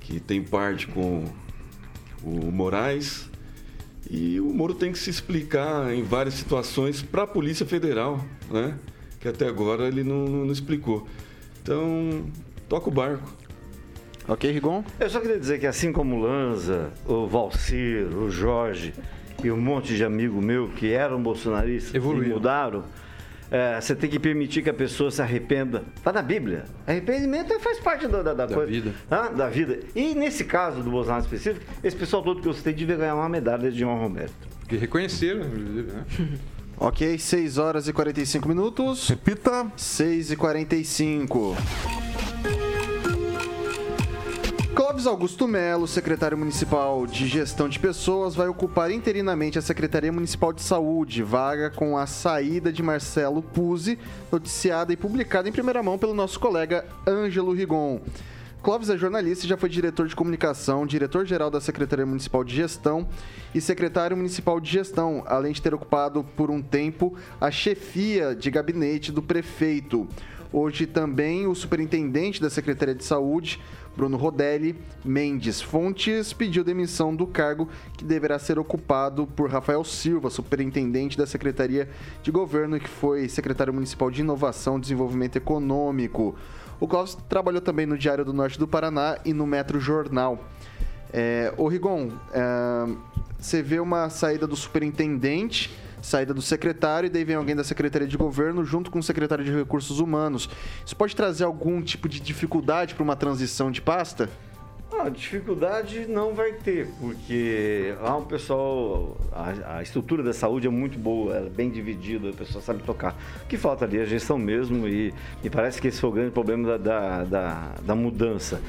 Que tem parte com o Moraes. E o Moro tem que se explicar em várias situações para a Polícia Federal, né? Que até agora ele não, não explicou. Então, toca o barco.
Ok, Rigon?
Eu só queria dizer que assim como o Lanza, o Valcir, o Jorge e um monte de amigo meu que eram bolsonaristas e mudaram, é, você tem que permitir que a pessoa se arrependa. Tá na Bíblia. Arrependimento faz parte da, da, da coisa.
vida.
Da vida. E nesse caso do Bolsonaro específico, esse pessoal todo que eu citei devia ganhar uma medalha de honra ao mérito.
Que reconheceram, inclusive, né? (laughs)
Ok, 6 horas e 45 minutos.
Repita.
6 e 45. Clóvis Augusto Melo, secretário municipal de gestão de pessoas, vai ocupar interinamente a Secretaria Municipal de Saúde, vaga com a saída de Marcelo Puzzi, noticiada e publicada em primeira mão pelo nosso colega Ângelo Rigon. Clóvis é jornalista e já foi diretor de comunicação, diretor-geral da Secretaria Municipal de Gestão e secretário municipal de gestão, além de ter ocupado por um tempo a chefia de gabinete do prefeito. Hoje também o superintendente da Secretaria de Saúde, Bruno Rodelli Mendes Fontes pediu demissão do cargo que deverá ser ocupado por Rafael Silva, superintendente da Secretaria de Governo, que foi secretário municipal de Inovação e Desenvolvimento Econômico. O Clóvis trabalhou também no Diário do Norte do Paraná e no Metro Jornal. É, Rigon, é, você vê uma saída do superintendente saída do secretário e daí vem alguém da Secretaria de Governo junto com o secretário de Recursos Humanos. Isso pode trazer algum tipo de dificuldade para uma transição de pasta?
Ah, dificuldade não vai ter, porque lá um pessoal, a, a, estrutura da saúde é muito boa, é bem dividida, a pessoa sabe tocar. O que falta ali é a gestão mesmo e me parece que esse foi o grande problema da, da, da, da mudança.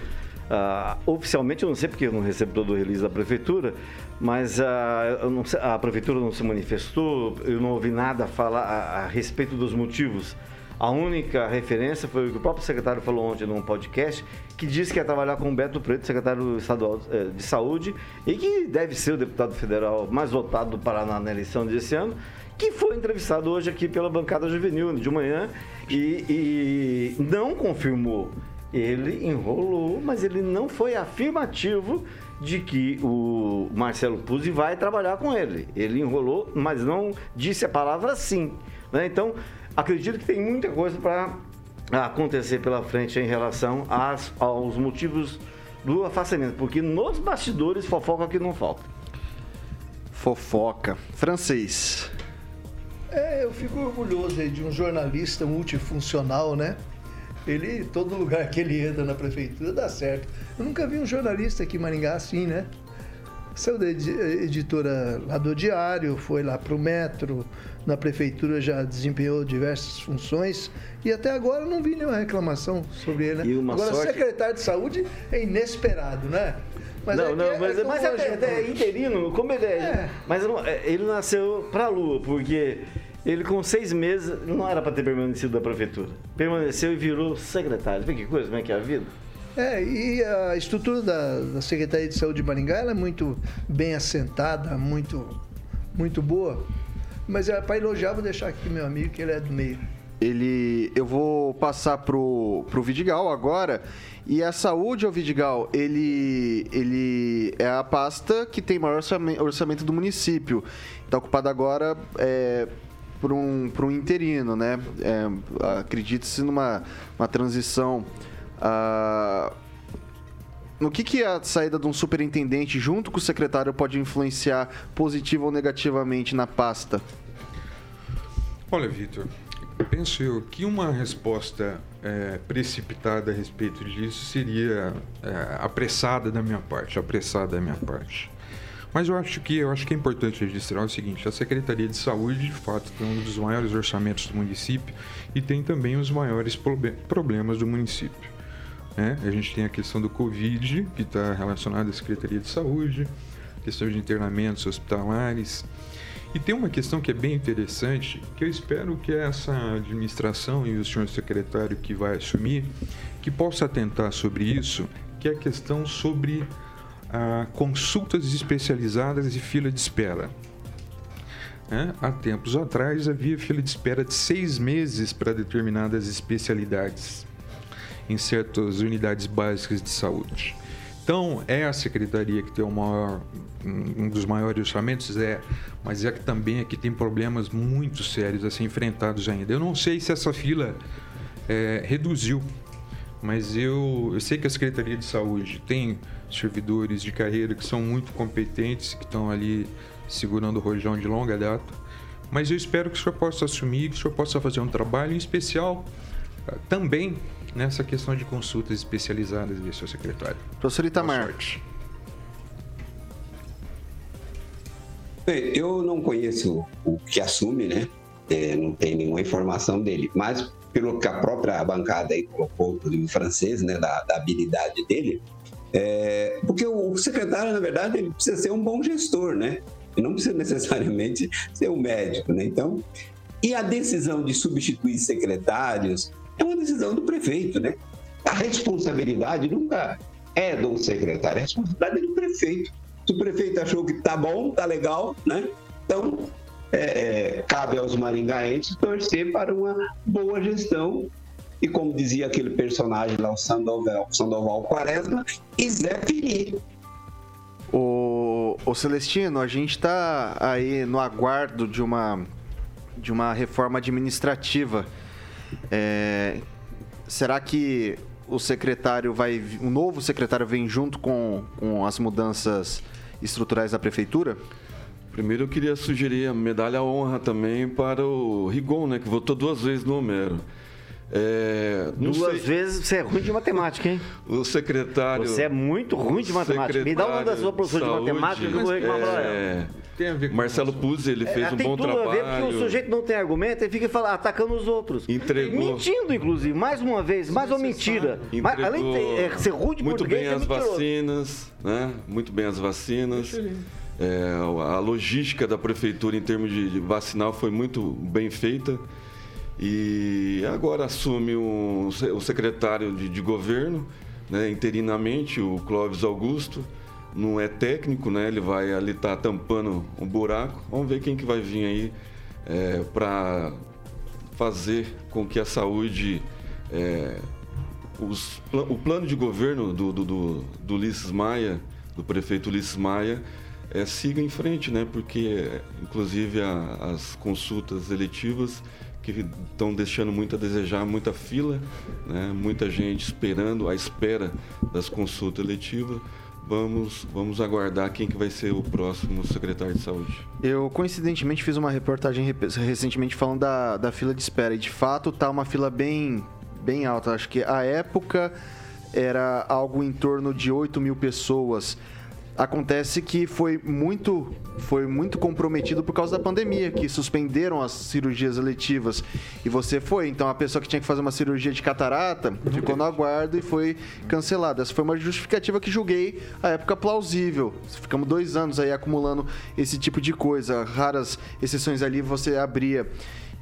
Uh, oficialmente eu não sei porque eu não recebo todo o release da prefeitura, mas uh, sei, a prefeitura não se manifestou, eu não ouvi nada falar a, a, respeito dos motivos. A única referência foi o que o próprio secretário falou ontem num podcast, que disse que ia trabalhar com o Beto Preto, secretário estadual eh, de saúde, e que deve ser o deputado federal mais votado do Paraná na eleição desse ano, que foi entrevistado hoje aqui pela bancada juvenil de manhã e, e não confirmou. Ele enrolou, mas ele não foi afirmativo de que o Marcelo Puzzi vai trabalhar com ele. Ele enrolou, mas não disse a palavra sim. Né? Então, acredito que tem muita coisa para acontecer pela frente em relação às, aos motivos do afastamento, porque nos bastidores fofoca que não falta.
Fofoca. Francês.
É, eu fico orgulhoso aí de um jornalista multifuncional, né? Ele, todo lugar que ele entra na prefeitura dá certo. Eu nunca vi um jornalista aqui em Maringá assim, né? Saiu da editora lá do Diário, foi lá para o Metro, na prefeitura já desempenhou diversas funções e até agora não vi nenhuma reclamação sobre ele. Né? Agora, sorte... secretário de saúde é inesperado, né?
Mas não, é não, mas, é, mas até, até interino, como ele é. é. Mas não, é, ele nasceu para a Lua, porque ele, com seis meses, não era para ter permanecido da prefeitura. Permaneceu e virou secretário. Vê que coisa, como é que é a vida?
É, e a estrutura da, da Secretaria de Saúde de Maringá é muito bem assentada, muito, muito boa. Mas é para elogiar, vou deixar aqui meu amigo, que ele é do meio.
Ele, eu vou passar pro, pro Vidigal agora. E a saúde, o Vidigal, ele, ele é a pasta que tem maior orçamento do município. Está ocupado agora é, por um, por um interino, né? É, Acredita-se numa uma transição. Uh, no que, que a saída de um superintendente junto com o secretário pode influenciar positivo ou negativamente na pasta?
Olha, Vitor, penso eu que uma resposta é, precipitada a respeito disso seria é, apressada da minha parte, apressada da minha parte. Mas eu acho que eu acho que é importante registrar o seguinte: a Secretaria de Saúde, de fato, tem um dos maiores orçamentos do município e tem também os maiores problemas do município. Né? A gente tem a questão do Covid, que está relacionada à Secretaria de Saúde, questão de internamentos hospitalares. E tem uma questão que é bem interessante, que eu espero que essa administração e o senhor secretário que vai assumir, que possa atentar sobre isso, que é a questão sobre a consultas especializadas e fila de espera. É, há tempos atrás havia fila de espera de seis meses para determinadas especialidades em certas unidades básicas de saúde. Então, é a secretaria que tem maior, um dos maiores orçamentos? É, mas é que também que tem problemas muito sérios a ser enfrentados ainda. Eu não sei se essa fila é, reduziu, mas eu, eu sei que a Secretaria de Saúde tem servidores de carreira que são muito competentes, que estão ali segurando o rojão de longa data. Mas eu espero que o senhor possa assumir, que o senhor possa fazer um trabalho em especial uh, também nessa questão de consultas especializadas, de seu secretário.
Professor Itamar.
Eu não conheço o que assume, né? É, não tem nenhuma informação dele, mas pelo que a própria bancada aí colocou, o francês, né, da, da habilidade dele, É, porque o secretário, na verdade, ele precisa ser um bom gestor, né? Ele não precisa (laughs) necessariamente ser um médico, né? Então, e a decisão de substituir secretários é uma decisão do prefeito, né? A responsabilidade nunca é do secretário, a responsabilidade é do prefeito. Se o prefeito achou que tá bom, tá legal, né? Então, é, é, cabe aos maringaenses torcer para uma boa gestão. E como dizia aquele personagem lá, o Sandoval, Sandoval Quaresma, e Zé Felipe.
O, o Celestino, a gente está aí no aguardo de uma, de uma reforma administrativa. É, será que o secretário vai. O novo secretário vem junto com, com as mudanças estruturais da prefeitura?
Primeiro eu queria sugerir a medalha honra também para o Rigon, né, que votou duas vezes no Homero. É,
Duas sei... vezes você é ruim de matemática, hein?
O secretário.
Você é muito ruim de matemática. Me dá o nome da sua professora de, de matemática que eu vou reclamar pra
é... Tem a ver com Marcelo Puzzi, ele fez é, um bom trabalho. Tem tudo a ver
porque o sujeito não tem argumento, ele fica falando, atacando os outros.
Entregou.
Mentindo, inclusive, mais uma vez, mais uma mentira. Mas, além de é, ser ruim de
muito bem
é
as vacinas, né? Muito bem as vacinas. É, a logística da prefeitura em termos de vacinal foi muito bem feita. E agora assume o, o secretário de, de governo, né, interinamente, o Clóvis Augusto. Não é técnico, né? Ele vai ali estar tá tampando um buraco. Vamos ver quem que vai vir aí é, para fazer com que a saúde. É, os, o plano de governo do, do, do, do Ulisses Maia, do prefeito Ulisses Maia, é, siga em frente, né? Porque, inclusive, a, as consultas eletivas que estão deixando muito a desejar, muita fila, né? muita gente esperando, à espera das consultas eletivas. Vamos, vamos aguardar quem que vai ser o próximo secretário de saúde.
Eu, coincidentemente, fiz uma reportagem recentemente falando da, da fila de espera. E, de fato, tá uma fila bem, bem alta. Acho que a época era algo em torno de 8 mil pessoas. Acontece que foi muito, foi muito comprometido por causa da pandemia, que suspenderam as cirurgias eletivas. E você foi, então a pessoa que tinha que fazer uma cirurgia de catarata ficou no aguardo e foi cancelada. Essa foi uma justificativa que julguei a época plausível. Ficamos dois anos aí acumulando esse tipo de coisa. Raras exceções ali você abria.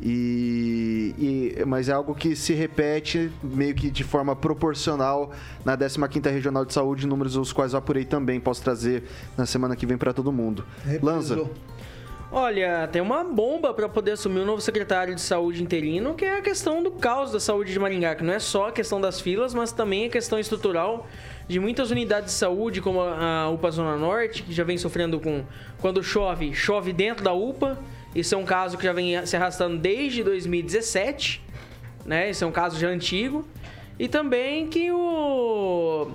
E, e, mas é algo que se repete meio que de forma proporcional na 15ª Regional de Saúde, números os quais eu apurei também, posso trazer na semana que vem para todo mundo. Lanza.
Olha, tem uma bomba para poder assumir o novo secretário de saúde interino, que é a questão do caos da saúde de Maringá, que não é só a questão das filas, mas também a questão estrutural de muitas unidades de saúde, como a UPA Zona Norte, que já vem sofrendo com quando chove, chove dentro da UPA isso é um caso que já vem se arrastando desde 2017, né? Isso é um caso já antigo. E também que o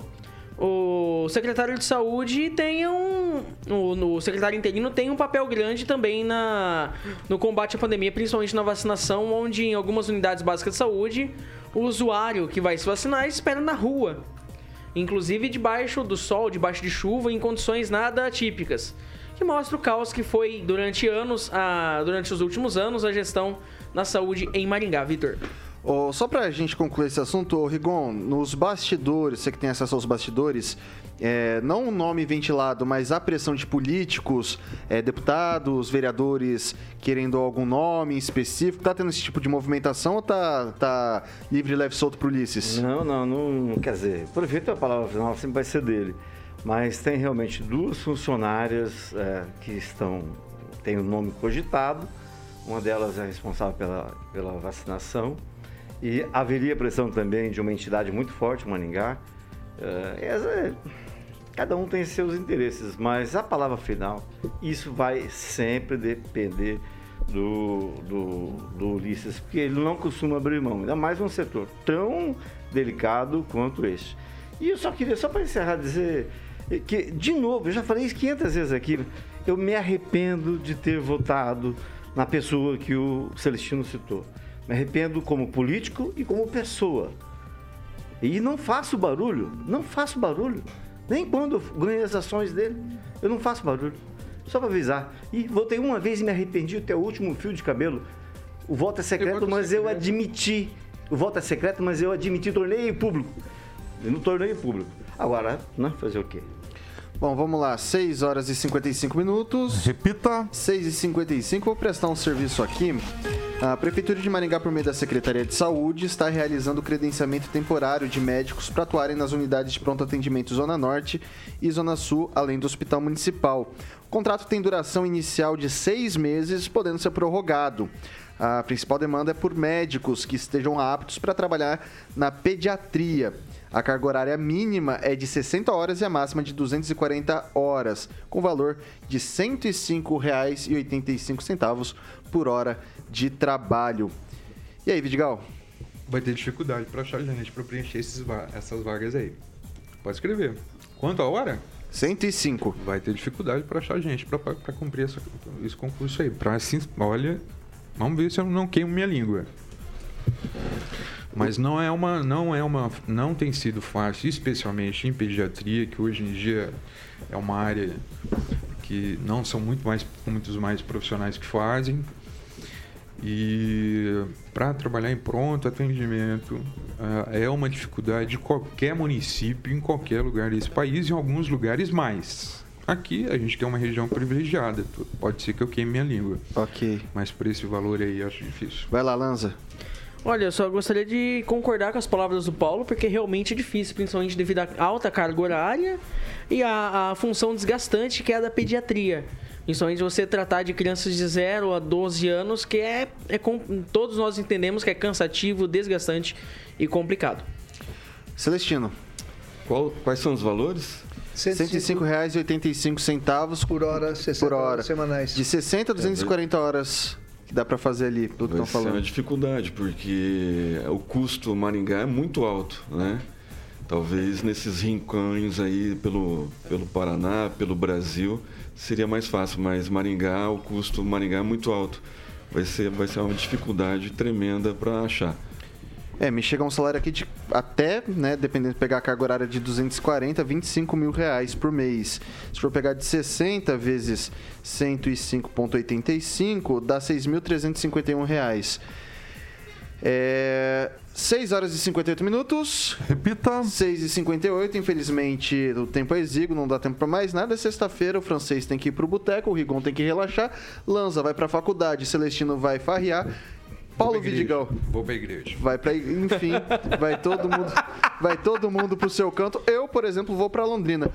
o secretário de saúde tenha um. O, o, secretário interino tem um papel grande também na, no combate à pandemia, principalmente na vacinação, onde em algumas unidades básicas de saúde, o usuário que vai se vacinar espera na rua. Inclusive debaixo do sol, debaixo de chuva, em condições nada atípicas que mostra o caos que foi durante anos, a, durante os últimos anos, a gestão na saúde em Maringá. Vitor.
Oh, só pra gente concluir esse assunto, oh, Rigon, nos bastidores, você que tem acesso aos bastidores, é, não o nome ventilado, mas a pressão de políticos, é, deputados, vereadores querendo algum nome específico, tá tendo esse tipo de movimentação ou tá, tá livre, leve, solto pro Ulisses?
Não, não, não, quer dizer, prefeito a palavra final sempre vai ser dele mas tem realmente duas funcionárias é, que estão têm o nome cogitado. Uma delas é responsável pela, pela vacinação e haveria pressão também de uma entidade muito forte, Maningá. É, é, cada um tem seus interesses, mas a palavra final, isso vai sempre depender do, do, do Ulisses, porque ele não costuma abrir mão, ainda mais num setor tão delicado quanto este. E eu só queria, só para encerrar, dizer que, de novo, eu já falei isso 500 vezes aqui, eu me arrependo de ter votado na pessoa que o Celestino citou. Me arrependo como político e como pessoa. E não faço barulho, não faço barulho. Nem quando eu ganho as ações dele, eu não faço barulho. Só para avisar. E votei uma vez e me arrependi até o último fio de cabelo. O voto é secreto, mas eu admiti. O voto é secreto, mas eu admiti, tornei público E no torneio público. Agora, né, fazer o quê?
Bom, vamos lá, 6 horas e 55 minutos.
Repita.
6 e 55 vou prestar um serviço aqui. A Prefeitura de Maringá, por meio da Secretaria de Saúde, está realizando o credenciamento temporário de médicos para atuarem nas unidades de pronto atendimento Zona Norte e Zona Sul, além do Hospital Municipal. O contrato tem duração inicial de seis meses, podendo ser prorrogado. A principal demanda é por médicos que estejam aptos para trabalhar na pediatria. A carga horária mínima é de 60 horas e a máxima de 240 horas, com valor de R$ 105,85 por hora de trabalho. E aí, Vidigal?
Vai ter dificuldade para achar gente para preencher esses essas vagas aí. Pode escrever. Quanto a hora?
105.
Vai ter dificuldade para achar gente para cumprir essa- esse concurso aí. Pra, assim, olha, vamos ver se eu não queimo minha língua. Mas não é uma, não é uma, não tem sido fácil, especialmente em pediatria, que hoje em dia é uma área que não são muito mais, muitos mais profissionais que fazem. E para trabalhar em pronto atendimento ah, é uma dificuldade de qualquer município, em qualquer lugar desse país, em alguns lugares mais. Aqui a gente tem uma região privilegiada, pode ser que eu queime minha língua.
Ok.
Mas por esse valor aí acho difícil.
Vai lá, Lanza.
Olha, eu só gostaria de concordar com as palavras do Paulo, porque realmente é difícil, principalmente devido à alta carga horária e à, à função desgastante que é a da pediatria. Principalmente você tratar de crianças de 0 a 12 anos, que é, é com- todos nós entendemos que é cansativo, desgastante e complicado.
Celestino.
Qual- quais são os valores?
R$ 105,85
por hora, 60
por hora.
horas semanais.
De 60 a 240 horas que dá pra fazer ali, pelo que estão falando.
uma dificuldade, porque o custo Maringá é muito alto, né? Talvez nesses rincões aí pelo, pelo Paraná, pelo Brasil, seria mais fácil, mas Maringá, o custo Maringá é muito alto. Vai ser, vai ser uma dificuldade tremenda para achar.
É, me chega um salário aqui de até, né, dependendo de pegar a carga horária de 240, 25 mil reais por mês. Se for pegar de 60 vezes 105,85, dá 6.351 reais. É, 6 horas e 58 minutos.
Repita.
6 e 58. Infelizmente, o tempo é exíguo, não dá tempo pra mais nada. É sexta-feira, o francês tem que ir pro boteco, o Rigon tem que relaxar. Lanza vai pra faculdade, Celestino vai farrear. Paulo
igreja.
Vidigal
Vou pra igreja.
vai pra. Enfim, vai todo mundo, vai todo mundo pro seu canto. Eu, por exemplo, vou pra Londrina.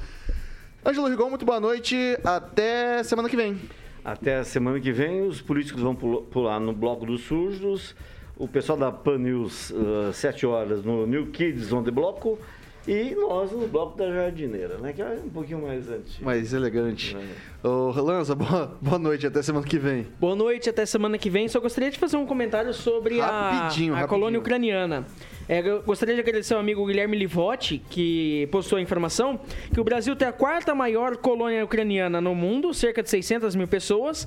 Ângelo Rigon, muito boa noite. Até semana que vem.
Até a semana que vem, os políticos vão pular no Bloco dos Sujos, o pessoal da Pan News, às 7 horas, no New Kids on the Bloco, e nós no Bloco da Jardineira, né? Que é um pouquinho mais antigo.
Mais elegante. Ô, Lanza, (laughs) boa, boa noite. Até semana que vem.
Boa noite, até semana que vem. Só gostaria de fazer um comentário sobre a-
Rapidinho,
a,
rapidinho.
colônia ucraniana. É, eu gostaria de agradecer ao amigo Guilherme Livotti, que postou a informação que o Brasil tem a quarta maior colônia ucraniana no mundo, cerca de 600 mil pessoas.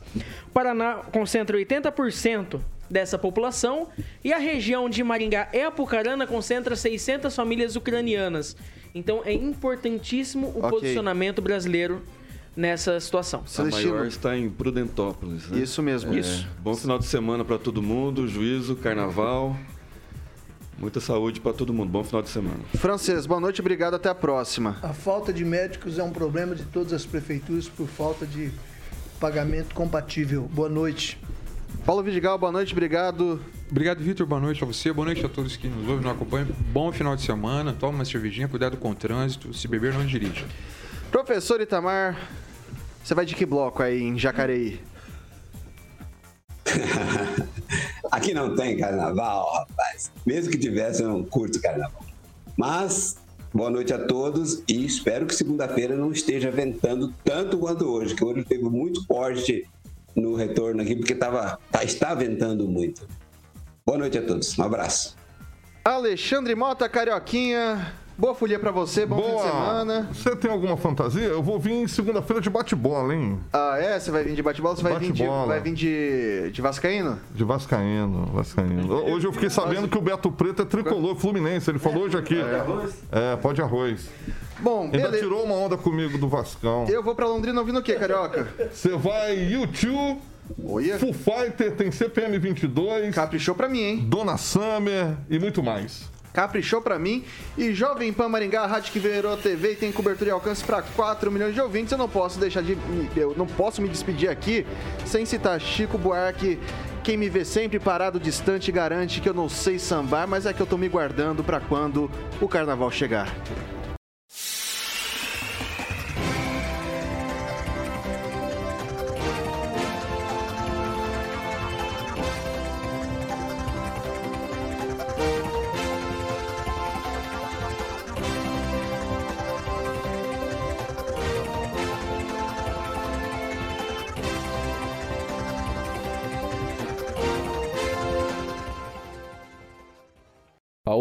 O Paraná concentra 80% dessa população e a região de Maringá e Apucarana concentra 600 famílias ucranianas. Então é importantíssimo o
Ok.
posicionamento brasileiro nessa situação.
A maior está em Prudentópolis. Né?
Isso mesmo.
É,
Isso.
Bom final de semana para todo mundo, juízo, carnaval. Muita saúde para todo mundo. Bom final de semana.
Francês, boa noite. Obrigado. Até a próxima.
A falta de médicos é um problema de todas as prefeituras por falta de pagamento compatível. Boa noite.
Paulo Vidigal, boa noite. Obrigado.
Obrigado, Vitor. Boa noite a você. Boa noite a todos que nos ouvem e nos acompanham. Bom final de semana. Toma uma cervejinha. Cuidado com o trânsito. Se beber, não dirige.
Professor Itamar, você vai de que bloco aí em Jacareí? (laughs)
Aqui não tem carnaval, rapaz. Mesmo que tivesse, eu não curto carnaval. Mas, boa noite a todos e espero que segunda-feira não esteja ventando tanto quanto hoje, que hoje teve muito forte no retorno aqui, porque tava, tá, está ventando muito. Boa noite a todos. Um abraço.
Alexandre Mota, Carioquinha. Boa folia pra você, bom fim de semana.
Você tem alguma fantasia? Eu vou vir segunda-feira de bate-bola, hein?
Ah, é? Você vai vir de bate-bola? Você vai vir, de, vai vir de, de Vascaíno?
De Vascaíno, Vascaíno. (laughs) Hoje eu fiquei sabendo que o Beto Preto é tricolor fluminense. Ele falou hoje aqui. É, pode arroz.
Bom,
Ainda
beleza.
tirou uma onda comigo do Vascão.
Eu vou pra Londrina ouvindo o quê, Carioca?
Você vai YouTube, Full Fighter, tem CPM 22.
Caprichou pra mim, hein?
Dona Summer e muito mais.
Caprichou pra mim. E Jovem Pan Maringá, a rádio que virou TV e tem cobertura e alcance para 4 milhões de ouvintes. Eu não posso deixar de. Eu não posso me despedir aqui sem citar Chico Buarque. Quem me vê sempre parado distante garante que eu não sei sambar, mas é que eu tô me guardando pra quando o carnaval chegar.